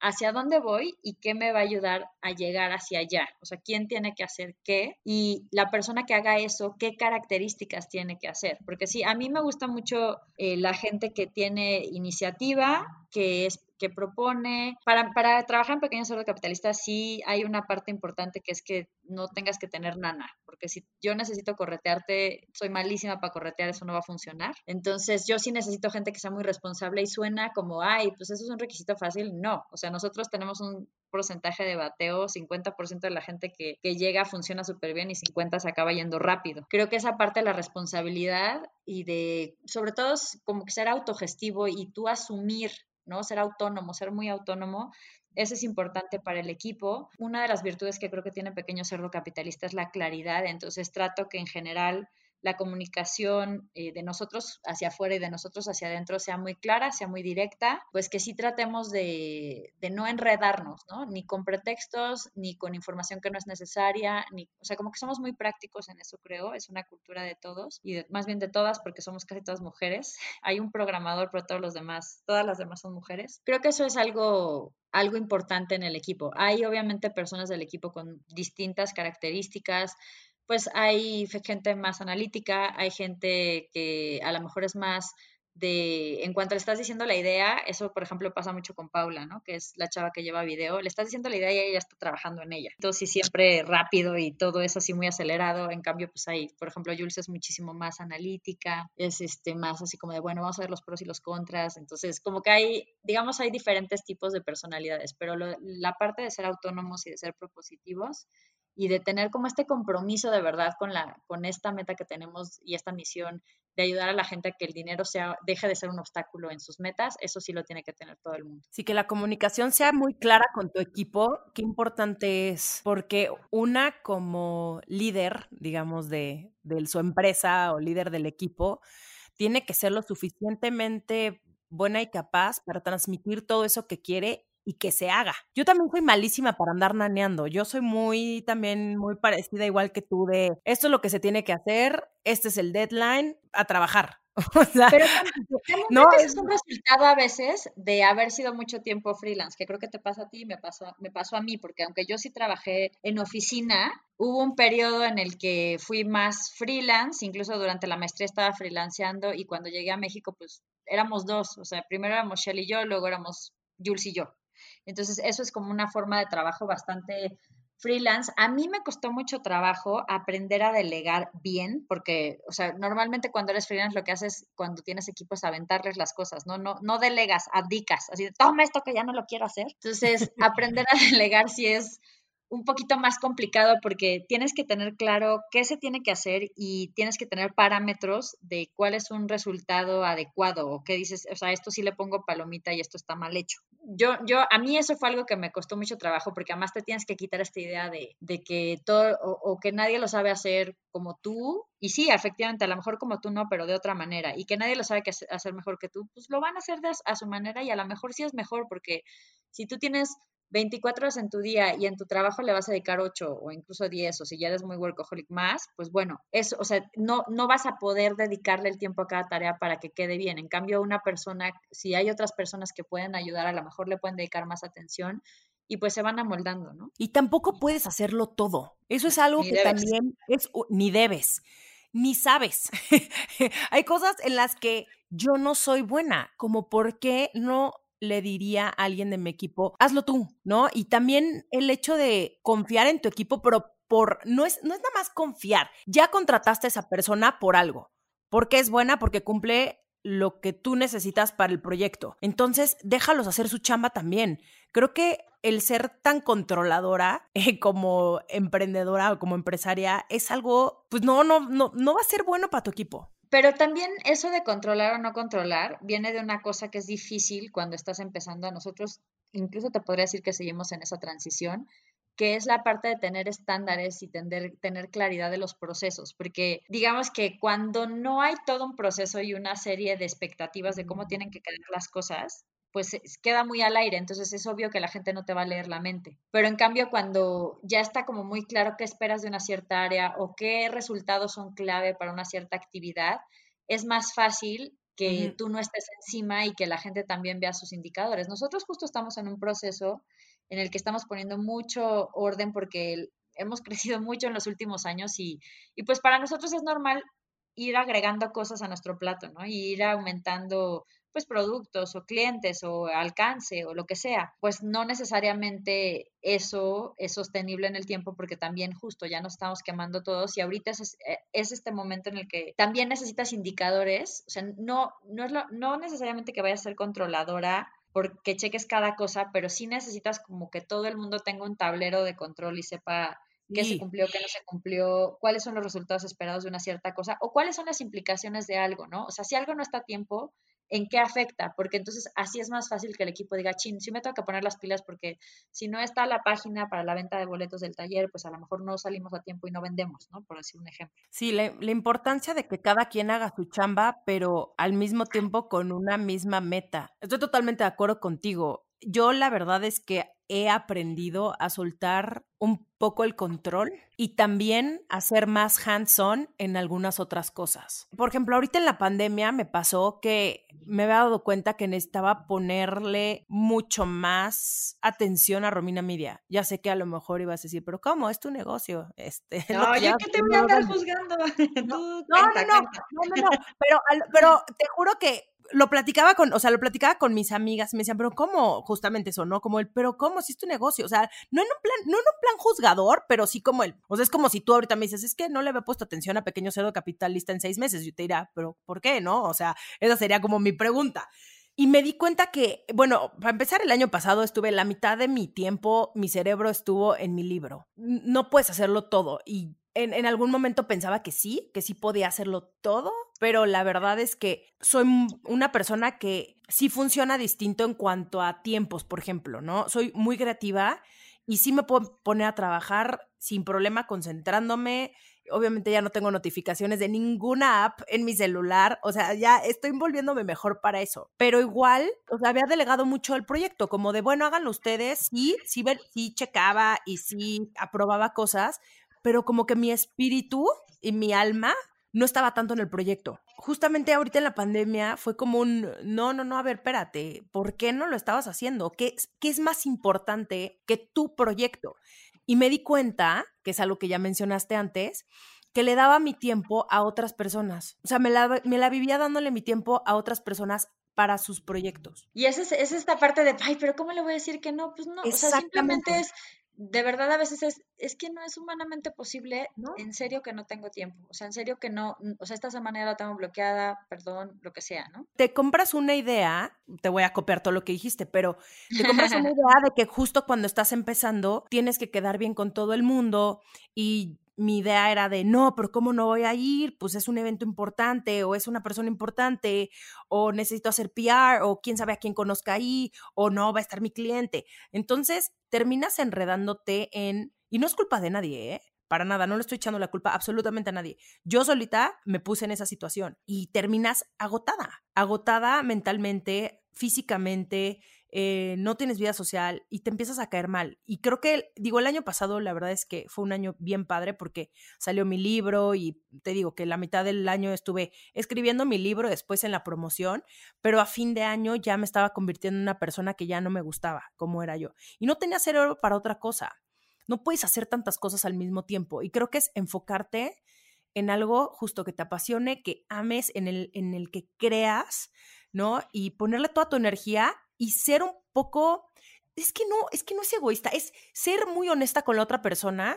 hacia dónde voy y qué me va a ayudar a llegar hacia allá. O sea, quién tiene que hacer qué y la persona que haga eso, qué características tiene que hacer. Porque sí, a mí me gusta mucho eh, la gente que tiene iniciativa, que es que propone. Para, para trabajar en pequeños cerdos capitalistas sí hay una parte importante que es que no tengas que tener nana, porque si yo necesito corretearte, soy malísima para corretear, eso no va a funcionar. Entonces yo sí necesito gente que sea muy responsable y suena como, ay, pues eso es un requisito fácil. No, o sea, nosotros tenemos un porcentaje de bateo, 50% de la gente que, que llega funciona súper bien y 50% se acaba yendo rápido. Creo que esa parte de la responsabilidad y de, sobre todo, como que ser autogestivo y tú asumir ¿no? Ser autónomo, ser muy autónomo, eso es importante para el equipo. Una de las virtudes que creo que tiene Pequeño Cerdo Capitalista es la claridad, entonces trato que en general la comunicación eh, de nosotros hacia afuera y de nosotros hacia adentro sea muy clara, sea muy directa, pues que sí tratemos de, de, no enredarnos, ¿no? Ni con pretextos, ni con información que no es necesaria, ni, o sea, como que somos muy prácticos en eso, creo, es una cultura de todos y más bien de todas porque somos casi todas mujeres. Hay un programador, pero todos los demás, todas las demás son mujeres. Creo que eso es algo algo importante en el equipo. Hay obviamente personas del equipo con distintas características, pues hay gente más analítica, hay gente que a lo mejor es más de, en cuanto le estás diciendo la idea, eso por ejemplo pasa mucho con Paula, ¿no? Que es la chava que lleva video, le estás diciendo la idea y ella está trabajando en ella. Entonces, siempre rápido y todo es así muy acelerado. En cambio, pues hay, por ejemplo, Jules es muchísimo más analítica, es este más así como de, bueno, vamos a ver los pros y los contras. Entonces, como que hay, digamos, hay diferentes tipos de personalidades, pero la parte de ser autónomos y de ser propositivos y de tener como este compromiso de verdad con, la, con esta meta que tenemos y esta misión de ayudar a la gente a que el dinero sea, deje de ser un obstáculo en sus metas, eso sí lo tiene que tener todo el mundo. Sí, que la comunicación sea muy clara con tu equipo, qué importante es, porque una como líder, digamos, de, de su empresa o líder del equipo, tiene que ser lo suficientemente buena y capaz para transmitir todo eso que quiere y que se haga. Yo también soy malísima para andar naneando. Yo soy muy también muy parecida igual que tú de esto es lo que se tiene que hacer, este es el deadline, a trabajar. Pero también, no es un resultado a veces de haber sido mucho tiempo freelance, que creo que te pasa a ti y me pasó, me pasó a mí, porque aunque yo sí trabajé en oficina, hubo un periodo en el que fui más freelance, incluso durante la maestría estaba freelanceando y cuando llegué a México, pues éramos dos, o sea, primero éramos Shell y yo, luego éramos Jules y yo. Entonces, eso es como una forma de trabajo bastante freelance, a mí me costó mucho trabajo aprender a delegar bien, porque, o sea, normalmente cuando eres freelance lo que haces cuando tienes equipos es aventarles las cosas, ¿no? No, no delegas, abdicas, así de, toma esto que ya no lo quiero hacer. Entonces, aprender a delegar sí es un poquito más complicado porque tienes que tener claro qué se tiene que hacer y tienes que tener parámetros de cuál es un resultado adecuado o qué dices, o sea, esto sí le pongo palomita y esto está mal hecho. Yo, yo, a mí eso fue algo que me costó mucho trabajo porque además te tienes que quitar esta idea de, de que todo o, que nadie lo sabe hacer como tú y sí, efectivamente, a lo mejor como tú no, pero de otra manera y que nadie lo sabe hacer mejor que tú, pues lo van a hacer a su manera y a lo mejor sí es mejor porque si tú tienes 24 horas en tu día y en tu trabajo le vas a dedicar 8 o incluso 10 o si ya eres muy workaholic más, pues bueno, eso, o sea, no, no vas a poder dedicarle el tiempo a cada tarea para que quede bien. En cambio, una persona, si hay otras personas que pueden ayudar, a lo mejor le pueden dedicar más atención y pues se van amoldando, ¿no? Y tampoco puedes hacerlo todo. Eso es algo que también es, ni debes, ni sabes. hay cosas en las que yo no soy buena, como por qué no le diría a alguien de mi equipo, hazlo tú, ¿no? Y también el hecho de confiar en tu equipo, pero por, no es, no es nada más confiar, ya contrataste a esa persona por algo, porque es buena, porque cumple lo que tú necesitas para el proyecto. Entonces, déjalos hacer su chamba también. Creo que el ser tan controladora eh, como emprendedora o como empresaria es algo, pues no, no, no, no va a ser bueno para tu equipo. Pero también eso de controlar o no controlar viene de una cosa que es difícil cuando estás empezando. A nosotros, incluso te podría decir que seguimos en esa transición, que es la parte de tener estándares y tener, tener claridad de los procesos. Porque digamos que cuando no hay todo un proceso y una serie de expectativas de cómo tienen que quedar las cosas, pues queda muy al aire, entonces es obvio que la gente no te va a leer la mente. Pero en cambio, cuando ya está como muy claro qué esperas de una cierta área o qué resultados son clave para una cierta actividad, es más fácil que tú no estés encima y que la gente también vea sus indicadores. Nosotros justo estamos en un proceso en el que estamos poniendo mucho orden porque hemos crecido mucho en los últimos años y, y pues para nosotros es normal ir agregando cosas a nuestro plato, ¿no? Y ir aumentando pues productos o clientes o alcance o lo que sea, pues no necesariamente eso es sostenible en el tiempo porque también justo ya nos estamos quemando todos y ahorita es, es este momento en el que también necesitas indicadores, o sea, no, no, es lo, no necesariamente que vayas a ser controladora porque cheques cada cosa, pero sí necesitas como que todo el mundo tenga un tablero de control y sepa qué se cumplió, qué no se cumplió, cuáles son los resultados esperados de una cierta cosa o cuáles son las implicaciones de algo, ¿no? O sea, si algo no está a tiempo, en qué afecta, porque entonces así es más fácil que el equipo diga, chin, sí me tengo que poner las pilas porque si no está la página para la venta de boletos del taller, pues a lo mejor no salimos a tiempo y no vendemos, ¿no? Por decir un ejemplo. Sí, la, la importancia de que cada quien haga su chamba, pero al mismo tiempo con una misma meta. Estoy totalmente de acuerdo contigo. Yo la verdad es que he aprendido a soltar un poco el control y también a ser más hands-on en algunas otras cosas. Por ejemplo, ahorita en la pandemia me pasó que me había dado cuenta que necesitaba ponerle mucho más atención a Romina Media. Ya sé que a lo mejor ibas a decir, pero ¿cómo? Es tu negocio. Este, no, yo que te voy a andar juzgando. No, no, no, no, no, pero, pero te juro que lo platicaba con, o sea, lo platicaba con mis amigas me decían, pero ¿cómo? Justamente eso, ¿no? Como el, pero ¿cómo? Si es tu negocio. O sea, no en un plan, no en un plan juzgador, pero sí como el, o sea, es como si tú ahorita me dices, es que no le había puesto atención a Pequeño Cerdo Capitalista en seis meses. Yo te diría, pero ¿por qué? ¿No? O sea, esa sería como mi pregunta. Y me di cuenta que, bueno, para empezar, el año pasado estuve la mitad de mi tiempo, mi cerebro estuvo en mi libro. No puedes hacerlo todo. Y en, en, algún momento pensaba que sí, que sí podía hacerlo todo, pero la verdad es que soy una persona que sí funciona distinto en cuanto a tiempos, por ejemplo, ¿no? Soy muy creativa y sí me puedo poner a trabajar sin problema, concentrándome Obviamente ya no tengo notificaciones de ninguna app en mi celular. O sea, ya estoy volviéndome mejor para eso. Pero igual, o sea, había delegado mucho el proyecto, como de, bueno, háganlo ustedes. Sí, sí, sí checaba y sí aprobaba cosas, pero como que mi espíritu y mi alma no estaba tanto en el proyecto. Justamente ahorita en la pandemia fue como un, no, no, no, a ver, espérate, ¿por qué no lo estabas haciendo? ¿Qué, qué es más importante que tu proyecto? Y me di cuenta, que es algo que ya mencionaste antes, que le daba mi tiempo a otras personas. O sea, me la, me la vivía dándole mi tiempo a otras personas para sus proyectos. Y esa es, es, esta parte de, ay, pero ¿cómo le voy a decir que no? Pues no, o sea, simplemente es, de verdad a veces es, es que no es humanamente posible, en serio que no tengo tiempo, o sea, en serio que no, o sea, esta semana la tengo bloqueada, perdón, lo que sea, ¿no? Te compras una idea, te voy a copiar todo lo que dijiste, pero te compras una idea de que justo cuando estás empezando tienes que quedar bien con todo el mundo y mi idea era de, no, pero ¿cómo no voy a ir? Pues es un evento importante o es una persona importante o necesito hacer PR o quién sabe a quién conozca ahí o no va a estar mi cliente. Entonces terminas enredándote en, y no es culpa de nadie, ¿eh? Para nada, no le estoy echando la culpa absolutamente a nadie. Yo solita me puse en esa situación y terminas agotada, agotada mentalmente, físicamente, eh, no tienes vida social y te empiezas a caer mal. Y creo que, digo, el año pasado la verdad es que fue un año bien padre porque salió mi libro y te digo que la mitad del año estuve escribiendo mi libro después en la promoción, pero a fin de año ya me estaba convirtiendo en una persona que ya no me gustaba como era yo. Y no tenía cerebro para otra cosa. No puedes hacer tantas cosas al mismo tiempo. Y creo que es enfocarte en algo justo que te apasione, que ames, en el, en el que creas, ¿no? Y ponerle toda tu energía y ser un poco, es que no, es que no es egoísta, es ser muy honesta con la otra persona.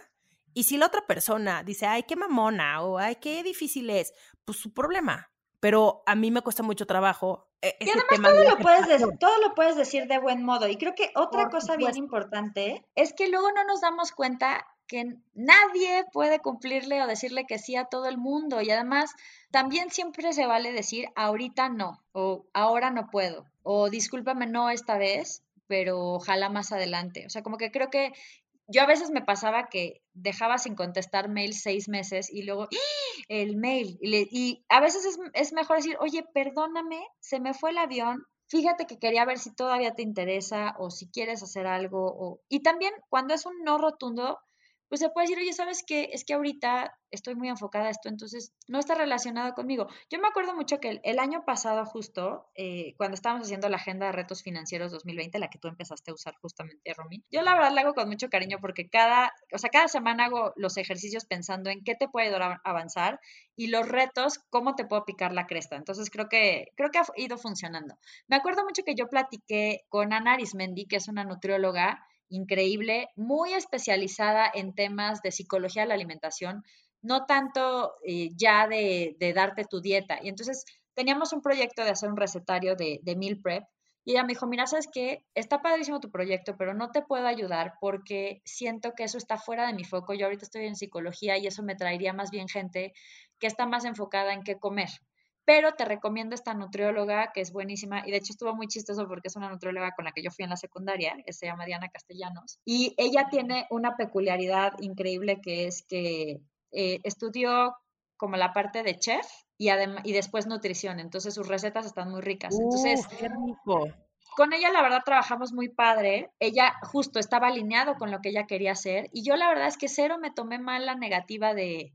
Y si la otra persona dice, ay, qué mamona, o ay, qué difícil es, pues su problema. Pero a mí me cuesta mucho trabajo. Eh, y además todo lo, puedes decir, todo lo puedes decir de buen modo. Y creo que otra cosa bien importante es que luego no nos damos cuenta que nadie puede cumplirle o decirle que sí a todo el mundo. Y además, también siempre se vale decir ahorita no, o ahora no puedo, o discúlpame no esta vez, pero ojalá más adelante. O sea, como que creo que yo a veces me pasaba que dejaba sin contestar mail seis meses y luego el mail. Y, a veces es, es, mejor decir, oye, perdóname, se me fue el avión. Fíjate que quería ver si todavía te interesa o si quieres hacer algo. O... Y también cuando es un no rotundo, pues se puede decir, oye, ¿sabes qué? Es que ahorita estoy muy enfocada a esto, entonces no está relacionado conmigo. Yo me acuerdo mucho que el, año pasado justo, eh, cuando estábamos haciendo la agenda de retos financieros 2020, la que tú empezaste a usar justamente, Romy, yo la verdad la hago con mucho cariño porque cada, o sea, cada semana hago los ejercicios pensando en qué te puede ayudar a avanzar y los retos, cómo te puedo picar la cresta. Entonces creo que, creo que ha ido funcionando. Me acuerdo mucho que yo platiqué con Ana Arismendi, que es una nutrióloga, increíble, muy especializada en temas de psicología de la alimentación, no tanto eh, ya de, darte tu dieta. Y entonces teníamos un proyecto de hacer un recetario de, de meal prep. Y ella me dijo, mira, sabes que está padrísimo tu proyecto, pero no te puedo ayudar porque siento que eso está fuera de mi foco. Yo ahorita estoy en psicología y eso me traería más bien gente que está más enfocada en qué comer pero te recomiendo esta nutrióloga que es buenísima y de hecho estuvo muy chistoso porque es una nutrióloga con la que yo fui en la secundaria, que se llama Diana Castellanos, y ella tiene una peculiaridad increíble que es que eh, estudió como la parte de chef y, y después nutrición, entonces sus recetas están muy ricas. Entonces, con ella la verdad trabajamos muy padre. Ella justo estaba alineado con lo que ella quería hacer y yo la verdad es que cero me tomé mal la negativa de,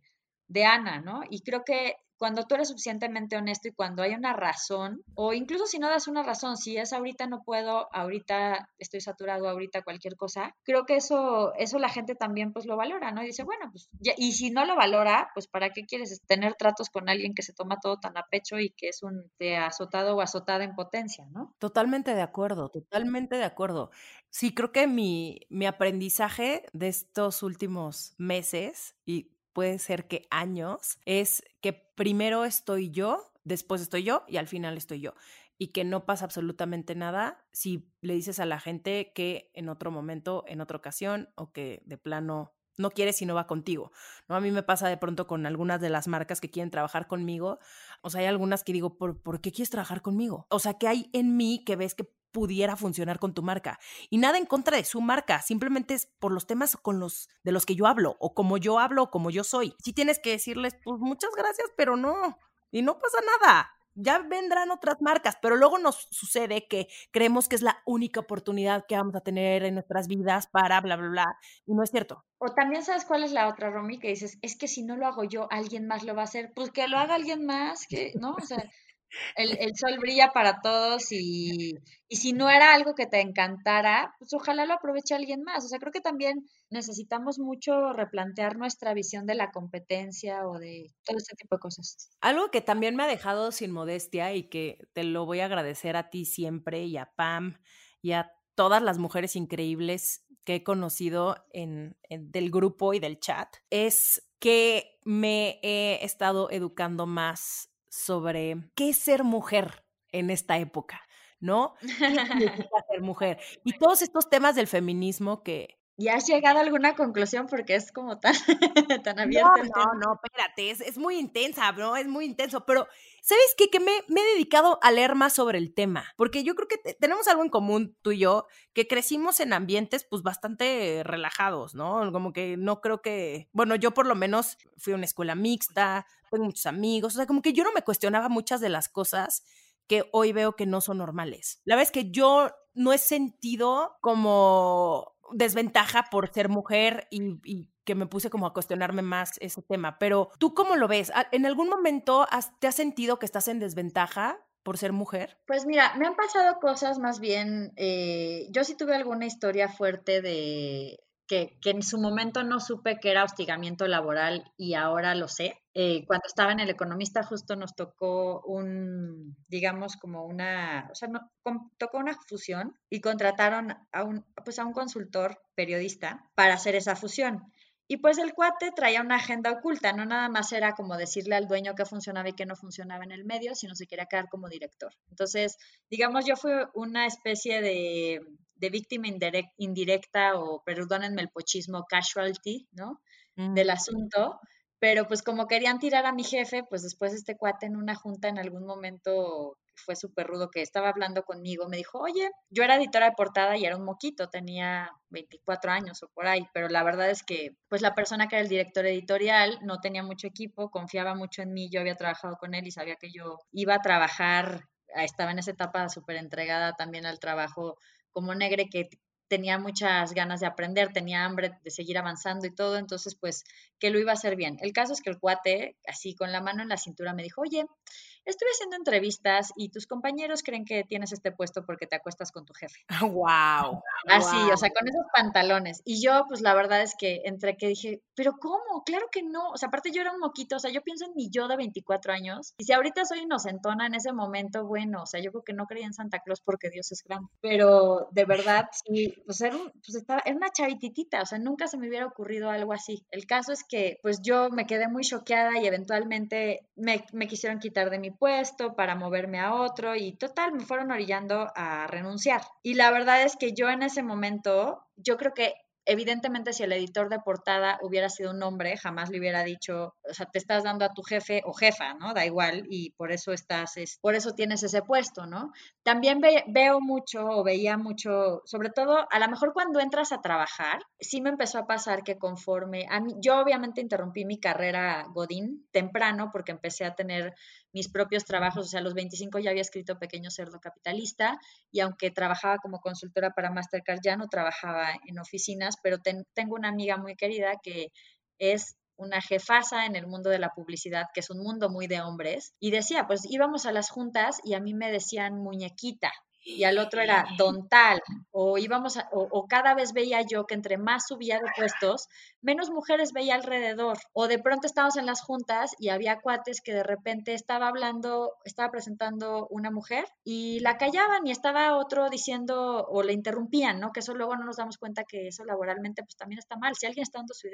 de Ana, ¿no? Y creo que cuando tú eres suficientemente honesto y cuando hay una razón, o incluso si no das una razón, si es ahorita no puedo, ahorita estoy saturado, ahorita cualquier cosa, creo que eso, eso la gente también pues lo valora, ¿no? Y dice, bueno, pues, y si no lo valora, pues ¿para qué quieres tener tratos con alguien que se toma todo tan a pecho y que es un te azotado o azotada en potencia, ¿no? Totalmente de acuerdo, totalmente de acuerdo. Sí, creo que mi, mi aprendizaje de estos últimos meses y puede ser que años, es que primero estoy yo, después estoy yo y al final estoy yo. Y que no pasa absolutamente nada si le dices a la gente que en otro momento, en otra ocasión, o que de plano no quieres y no va contigo. ¿no? A mí me pasa de pronto con algunas de las marcas que quieren trabajar conmigo. O sea, hay algunas que digo, ¿por, ¿por qué quieres trabajar conmigo? O sea, que hay en mí que ves que pudiera funcionar con tu marca. Y nada en contra de su marca, simplemente es por los temas con los de los que yo hablo, o como yo hablo, o como yo soy. Si tienes que decirles, pues muchas gracias, pero no. Y no pasa nada. Ya vendrán otras marcas, pero luego nos sucede que creemos que es la única oportunidad que vamos a tener en nuestras vidas para bla, bla, bla. Y no es cierto. O también sabes cuál es la otra, Romy, que dices, es que si no lo hago yo, alguien más lo va a hacer. Pues que lo haga alguien más, que, ¿no? O sea, el, sol brilla para todos y, y, si no era algo que te encantara, pues ojalá lo aproveche alguien más. O sea, creo que también necesitamos mucho replantear nuestra visión de la competencia o de todo este tipo de cosas. Algo que también me ha dejado sin modestia y que te lo voy a agradecer a ti siempre y a Pam y a todas las mujeres increíbles que he conocido en, del grupo y del chat, es que me he estado educando más sobre qué es ser mujer en esta época, ¿no? ¿Qué significa ser mujer? Y todos estos temas del feminismo que... ¿Y has llegado a alguna conclusión? Porque es como tan, tan abierto. No, no, no, espérate, es, es, muy intensa, ¿no? Es muy intenso, pero ¿sabes qué? Que me, me, he dedicado a leer más sobre el tema, porque yo creo que tenemos algo en común, tú y yo, que crecimos en ambientes pues bastante relajados, ¿no? Como que no creo que, bueno, yo por lo menos fui a una escuela mixta, tengo muchos amigos, o sea, como que yo no me cuestionaba muchas de las cosas que hoy veo que no son normales. La verdad es que yo no he sentido como desventaja por ser mujer y, que me puse como a cuestionarme más ese tema. Pero tú cómo lo ves? ¿En algún momento te has sentido que estás en desventaja por ser mujer? Pues mira, me han pasado cosas más bien, eh, yo sí tuve alguna historia fuerte de, que, en su momento no supe que era hostigamiento laboral y ahora lo sé. Eh, cuando estaba en El Economista justo nos tocó un, digamos, como una, o sea, no, tocó una fusión y contrataron a un, pues a un consultor periodista para hacer esa fusión. Y pues el cuate traía una agenda oculta, no nada más era como decirle al dueño qué funcionaba y qué no funcionaba en el medio, sino se quería quedar como director. Entonces, digamos, yo fui una especie de, de víctima indirecta o, perdónenme el pochismo, casualty, ¿no? Del asunto. Pero pues como querían tirar a mi jefe, pues después este cuate en una junta en algún momento fue súper rudo que estaba hablando conmigo, me dijo, oye, yo era editora de portada y era un moquito, tenía 24 años o por ahí, pero la verdad es que pues la persona que era el director editorial no tenía mucho equipo, confiaba mucho en mí, yo había trabajado con él y sabía que yo iba a trabajar, estaba en esa etapa súper entregada también al trabajo como negre que tenía muchas ganas de aprender, tenía hambre de seguir avanzando y todo, entonces pues que lo iba a hacer bien. El caso es que el cuate, así con la mano en la cintura, me dijo, oye, estuve haciendo entrevistas y tus compañeros creen que tienes este puesto porque te acuestas con tu jefe. ¡Wow! Así, o sea, con esos pantalones. Y yo, pues la verdad es que entre que dije, pero ¿cómo? Claro que no. O sea, aparte yo era un moquito, o sea, yo pienso en mi yo de 24 años. Y si ahorita soy inocentona en ese momento, bueno, o sea, yo creo que no creía en Santa Claus porque Dios es grande. Pero de verdad, sí, pues era, pues estaba, era una chavititita, o sea, nunca se me hubiera ocurrido algo así. El caso es que, pues yo me quedé muy choqueada y eventualmente me, me quisieron quitar de mi puesto para moverme a otro y total, me fueron orillando a renunciar. Y la verdad es que yo en ese momento, yo creo que Evidentemente, si el editor de portada hubiera sido un hombre, jamás le hubiera dicho, o sea, te estás dando a tu jefe o jefa, ¿no? Da igual, y por eso estás, es, por eso tienes ese puesto, ¿no? También veo mucho o veía mucho, sobre todo, a lo mejor cuando entras a trabajar, sí me empezó a pasar que conforme a mí, yo obviamente interrumpí mi carrera Godín temprano porque empecé a tener mis propios trabajos, o sea, a los 25 ya había escrito Pequeño Cerdo Capitalista y aunque trabajaba como consultora para Mastercard, ya no trabajaba en oficinas, pero tengo una amiga muy querida que es una jefasa en el mundo de la publicidad, que es un mundo muy de hombres, y decía, pues íbamos a las juntas y a mí me decían muñequita, y al otro era don tal, o íbamos o, cada vez veía yo que entre más subía de puestos, menos mujeres veía alrededor, o de pronto estábamos en las juntas y había cuates que de repente estaba hablando, estaba presentando una mujer y la callaban y estaba otro diciendo o le interrumpían, ¿no? Que eso luego no nos damos cuenta que eso laboralmente pues también está mal. Si alguien está dando su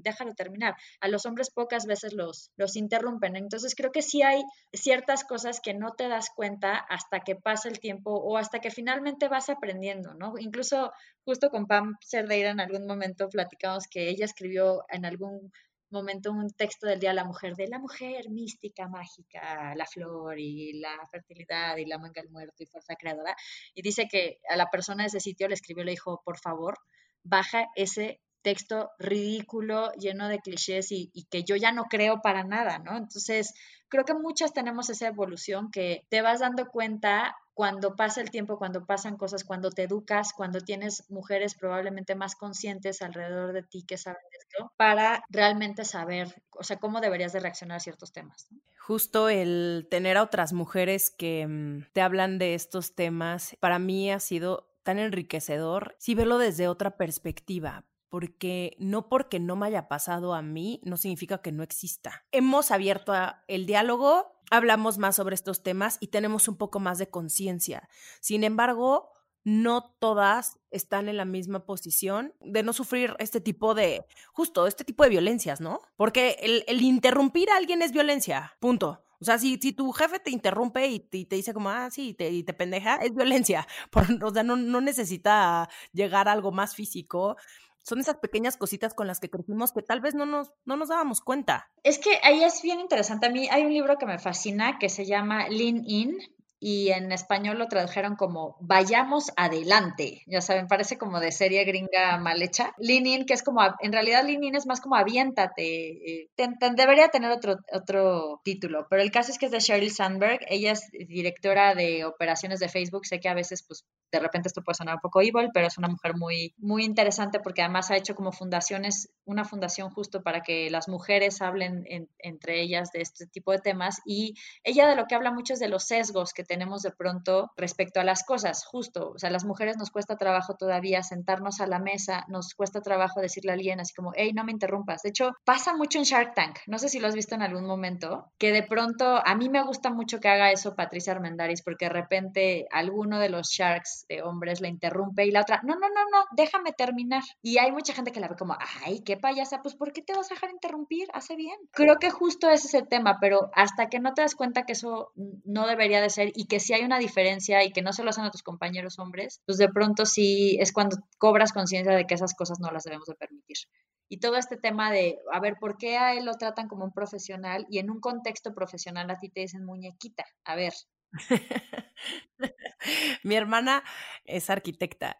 déjalo terminar. A los hombres pocas veces los, los interrumpen. Entonces creo que sí hay ciertas cosas que no te das cuenta hasta que pasa el tiempo o hasta que finalmente vas aprendiendo, ¿no? Incluso justo con Pam Cerdeira en algún momento platicamos que ella escribió en algún momento un texto del Día de la Mujer, de la mujer mística, mágica, la flor y la fertilidad y la manga del muerto y fuerza creadora. Y dice que a la persona de ese sitio le escribió, le dijo, por favor, baja ese texto ridículo, lleno de clichés y, que yo ya no creo para nada, ¿no? Entonces, creo que muchas tenemos esa evolución que te vas dando cuenta cuando pasa el tiempo, cuando pasan cosas, cuando te educas, cuando tienes mujeres probablemente más conscientes alrededor de ti que saben esto, para realmente saber, o sea, cómo deberías de reaccionar a ciertos temas. Justo el tener a otras mujeres que mm, te hablan de estos temas, para mí ha sido tan enriquecedor, sí verlo desde otra perspectiva, porque no porque no me haya pasado a mí, no significa que no exista. Hemos abierto el diálogo, hablamos más sobre estos temas y tenemos un poco más de conciencia. Sin embargo, no todas están en la misma posición de no sufrir este tipo de, justo, este tipo de violencias, ¿no? Porque el, interrumpir a alguien es violencia, punto. O sea, si, si tu jefe te interrumpe y te, dice como, ah, sí, y te pendeja, es violencia. O sea, no, no necesita llegar a algo más físico son esas pequeñas cositas con las que crecimos que tal vez no nos, no nos dábamos cuenta. Es que ahí es bien interesante. A mí hay un libro que me fascina que se llama Lean In y en español lo tradujeron como Vayamos adelante. Ya saben, parece como de serie gringa mal hecha. Lean in, que es como, en realidad Lean in es más como aviéntate. Eh, debería tener otro, otro título, pero el caso es que es de Sheryl Sandberg. Ella es directora de operaciones de Facebook. Sé que a veces, pues, de repente esto puede sonar un poco evil, pero es una mujer muy, muy interesante porque además ha hecho como fundaciones, una fundación justo para que las mujeres hablen entre ellas de este tipo de temas. Y ella de lo que habla mucho es de los sesgos que tenemos de pronto respecto a las cosas, justo, o sea, las mujeres nos cuesta trabajo todavía sentarnos a la mesa, nos cuesta trabajo decirle a alguien así como, hey, no me interrumpas. De hecho, pasa mucho en Shark Tank, no sé si lo has visto en algún momento, que de pronto a mí me gusta mucho que haga eso Patricia Armendaris, porque de repente alguno de los Sharks de hombres la interrumpe y la otra, no, no, no, no, déjame terminar. Y hay mucha gente que la ve como, ay, qué payasa, pues ¿por qué te vas a dejar interrumpir? Hace bien. Creo que justo ese es el tema, pero hasta que no te das cuenta que eso no debería de ser y que si hay una diferencia y que no se lo hacen a tus compañeros hombres, pues de pronto sí es cuando cobras conciencia de que esas cosas no las debemos de permitir. Y todo este tema de, a ver, ¿por qué a él lo tratan como un profesional y en un contexto profesional a ti te dicen muñequita? A ver. Mi hermana es arquitecta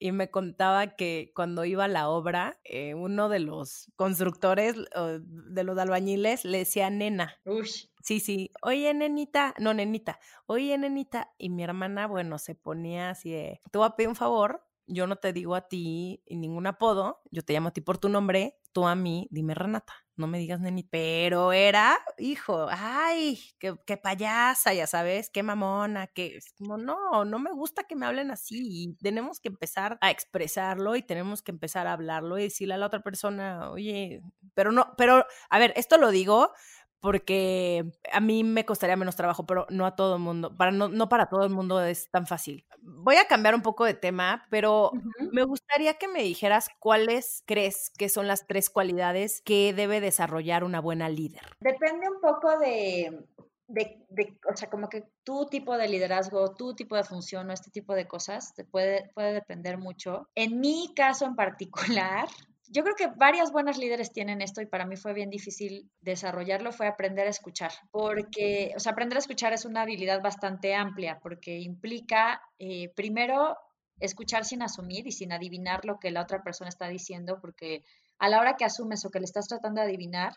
y me contaba que cuando iba a la obra, eh, uno de los constructores, de los albañiles, le decía nena. Uy. Sí, sí, oye, nenita, no, nenita, oye, nenita. Y mi hermana, bueno, se ponía así de, te voy a pedir un favor, yo no te digo a ti ningún apodo, yo te llamo a ti por tu nombre, tú a mí, dime Renata, no me digas neni, pero era, hijo, ay, qué, payasa, ya sabes, qué mamona, que como no, no me gusta que me hablen así, tenemos que empezar a expresarlo y tenemos que empezar a hablarlo y decirle a la otra persona, oye, pero no, pero, a ver, esto lo digo porque a mí me costaría menos trabajo, pero no a todo el mundo, para no, no para todo el mundo es tan fácil. Voy a cambiar un poco de tema, pero me gustaría que me dijeras cuáles crees que son las tres cualidades que debe desarrollar una buena líder. Depende un poco de, de, de, o sea, como que tu tipo de liderazgo, tu tipo de función o este tipo de cosas te puede, puede depender mucho. En mi caso en particular, yo creo que varias buenas líderes tienen esto y para mí fue bien difícil desarrollarlo, fue aprender a escuchar, porque, o sea, aprender a escuchar es una habilidad bastante amplia, porque implica, eh, primero, escuchar sin asumir y sin adivinar lo que la otra persona está diciendo, porque a la hora que asumes o que le estás tratando de adivinar,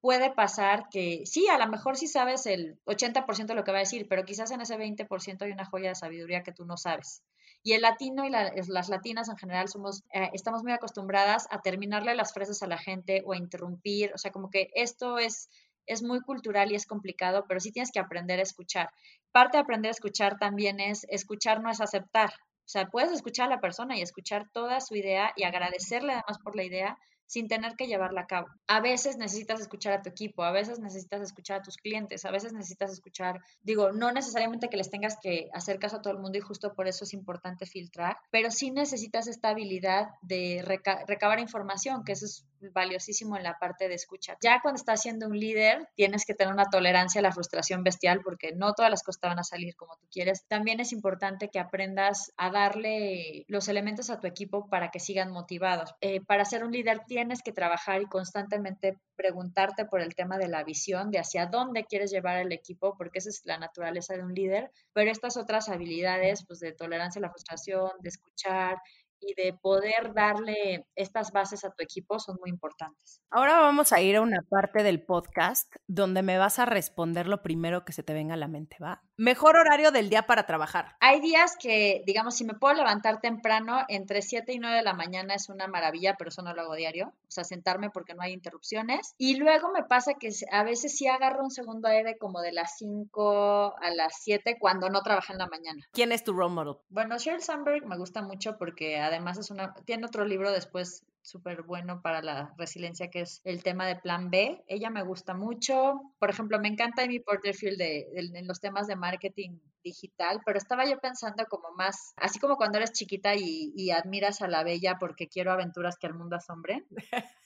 puede pasar que sí, a lo mejor sí sabes el 80% de lo que va a decir, pero quizás en ese 20% hay una joya de sabiduría que tú no sabes. Y el latino y las latinas en general somos, eh, estamos muy acostumbradas a terminarle las frases a la gente o a interrumpir, o sea, como que esto es, es muy cultural y es complicado, pero sí tienes que aprender a escuchar. Parte de aprender a escuchar también es, escuchar no es aceptar. O sea, puedes escuchar a la persona y escuchar toda su idea y agradecerle además por la idea, sin tener que llevarla a cabo. A veces necesitas escuchar a tu equipo, a veces necesitas escuchar a tus clientes, a veces necesitas escuchar, digo, no necesariamente que les tengas que hacer caso a todo el mundo y justo por eso es importante filtrar, pero sí necesitas esta habilidad de recabar información, que eso es valiosísimo en la parte de escucha. Ya cuando estás siendo un líder, tienes que tener una tolerancia a la frustración bestial porque no todas las cosas van a salir como tú quieres. También es importante que aprendas a darle los elementos a tu equipo para que sigan motivados. Eh, para ser un líder tienes que trabajar y constantemente preguntarte por el tema de la visión, de hacia dónde quieres llevar el equipo, porque esa es la naturaleza de un líder, pero estas otras habilidades, pues de tolerancia a la frustración, de escuchar, y de poder darle estas bases a tu equipo son muy importantes. Ahora vamos a ir a una parte del podcast donde me vas a responder lo primero que se te venga a la mente, ¿va? Mejor horario del día para trabajar. Hay días que, digamos, si me puedo levantar temprano, entre 7 y 9 de la mañana es una maravilla, pero eso no lo hago diario. O sea, sentarme porque no hay interrupciones. Y luego me pasa que a veces sí agarro un segundo aire como de las 5 a las 7 cuando no trabajo en la mañana. ¿Quién es tu role model? Bueno, Sheryl Sandberg me gusta mucho porque además es una, tiene otro libro después súper bueno para la resiliencia, que es el tema de plan B. Ella me gusta mucho. Por ejemplo, me encanta Amy Porterfield de, en los temas de marketing digital, pero estaba yo pensando como más, así como cuando eres chiquita y, y admiras a la bella porque quiero aventuras que al mundo asombren.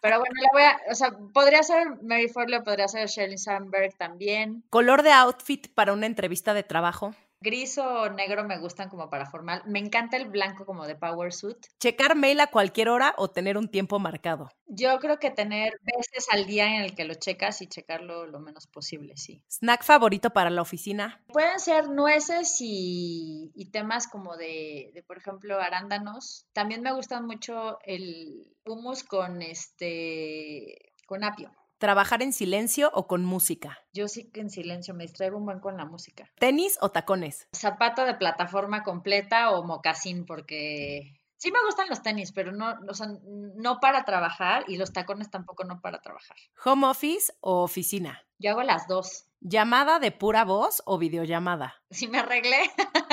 Pero bueno, la voy a, o sea, podría ser Mary Forleo, podría ser Shelley Sandberg también. ¿Color de outfit para una entrevista de trabajo? Gris o negro me gustan como para formal. Me encanta el blanco como de power suit. ¿Checar mail a cualquier hora o tener un tiempo marcado? Yo creo que tener veces al día en el que lo checas y checarlo lo menos posible, sí. ¿Snack favorito para la oficina? Pueden ser nueces y, temas como de, de, por ejemplo, arándanos. También me gustan mucho el hummus con este con apio. ¿Trabajar en silencio o con música? Yo sí que en silencio, me distraigo un buen con la música. ¿Tenis o tacones? Zapato de plataforma completa o mocasín, porque sí me gustan los tenis, pero no, no para trabajar y los tacones tampoco no para trabajar. ¿Home office o oficina? Yo hago las dos. ¿Llamada de pura voz o videollamada? Si me arreglé.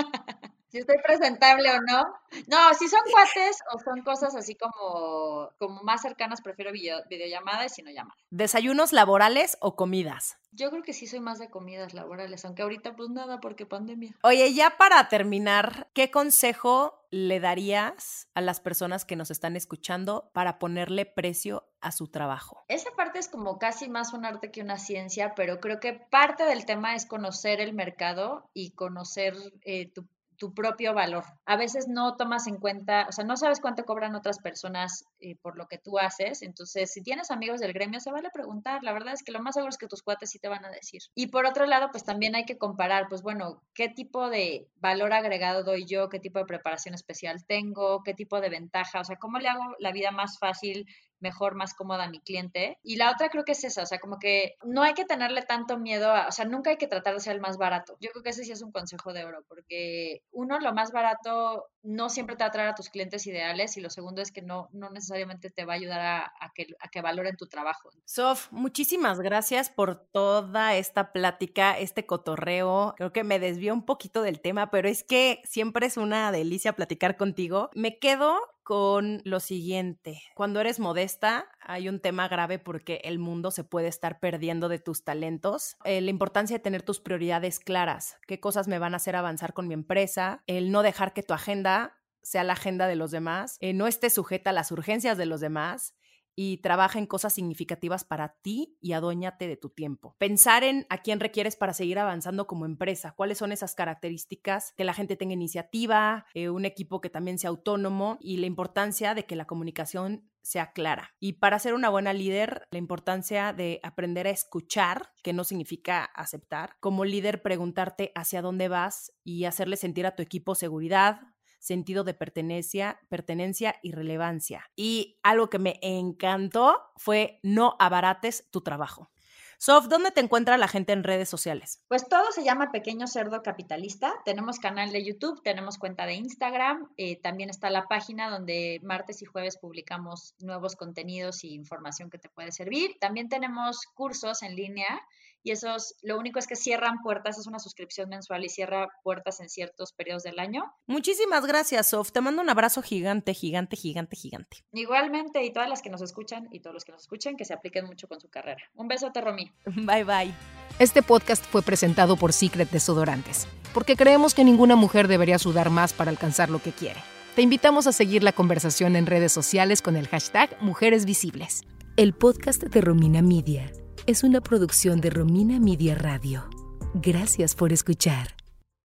si estoy presentable o no. No, si son cuates o son cosas así como, como más cercanas, prefiero video, videollamada y si no llamada. ¿Desayunos laborales o comidas? Yo creo que sí soy más de comidas laborales, aunque ahorita pues nada porque pandemia. Oye, ya para terminar, ¿qué consejo le darías a las personas que nos están escuchando para ponerle precio a su trabajo? Esa parte es como casi más un arte que una ciencia, pero creo que parte del tema es conocer el mercado y conocer eh, tu tu propio valor. A veces no tomas en cuenta, o sea, no sabes cuánto cobran otras personas eh, por lo que tú haces. Entonces, si tienes amigos del gremio, se vale preguntar. La verdad es que lo más seguro es que tus cuates sí te van a decir. Y por otro lado, pues también hay que comparar, pues bueno, qué tipo de valor agregado doy yo, qué tipo de preparación especial tengo, qué tipo de ventaja, o sea, cómo le hago la vida más fácil mejor, más cómoda a mi cliente. Y la otra creo que es esa, o sea, como que no hay que tenerle tanto miedo a, o sea, nunca hay que tratar de ser el más barato. Yo creo que ese sí es un consejo de oro, porque uno, lo más barato no siempre te va a traer a tus clientes ideales y lo segundo es que no, no necesariamente te va a ayudar a, que, a que valoren tu trabajo. Sof, muchísimas gracias por toda esta plática, este cotorreo. Creo que me desvió un poquito del tema, pero es que siempre es una delicia platicar contigo. Me quedo con lo siguiente. Cuando eres modesta, hay un tema grave porque el mundo se puede estar perdiendo de tus talentos. Eh, la importancia de tener tus prioridades claras. ¿Qué cosas me van a hacer avanzar con mi empresa? El no dejar que tu agenda sea la agenda de los demás. Eh, no esté sujeta a las urgencias de los demás y trabaja en cosas significativas para ti y aduéñate de tu tiempo. Pensar en a quién requieres para seguir avanzando como empresa, cuáles son esas características, que la gente tenga iniciativa, eh, un equipo que también sea autónomo y la importancia de que la comunicación sea clara. Y para ser una buena líder, la importancia de aprender a escuchar, que no significa aceptar. Como líder, preguntarte hacia dónde vas y hacerle sentir a tu equipo seguridad, sentido de pertenencia, pertenencia y relevancia. Y algo que me encantó fue no abarates tu trabajo. Sof, ¿dónde te encuentra la gente en redes sociales? Pues todo se llama Pequeño Cerdo Capitalista. Tenemos canal de YouTube, tenemos cuenta de Instagram, eh, también está la página donde martes y jueves publicamos nuevos contenidos y información que te puede servir. También tenemos cursos en línea y esos, lo único es que cierran puertas, es una suscripción mensual y cierra puertas en ciertos periodos del año. Muchísimas gracias, Sof. Te mando un abrazo gigante, gigante, gigante, gigante. Igualmente, y todas las que nos escuchan y todos los que nos escuchen, que se apliquen mucho con su carrera. Un besote, Romy. Bye, bye. Este podcast fue presentado por Secret Desodorantes, porque creemos que ninguna mujer debería sudar más para alcanzar lo que quiere. Te invitamos a seguir la conversación en redes sociales con el hashtag Mujeres Visibles. El podcast de Romina Media es una producción de Romina Media Radio. Gracias por escuchar.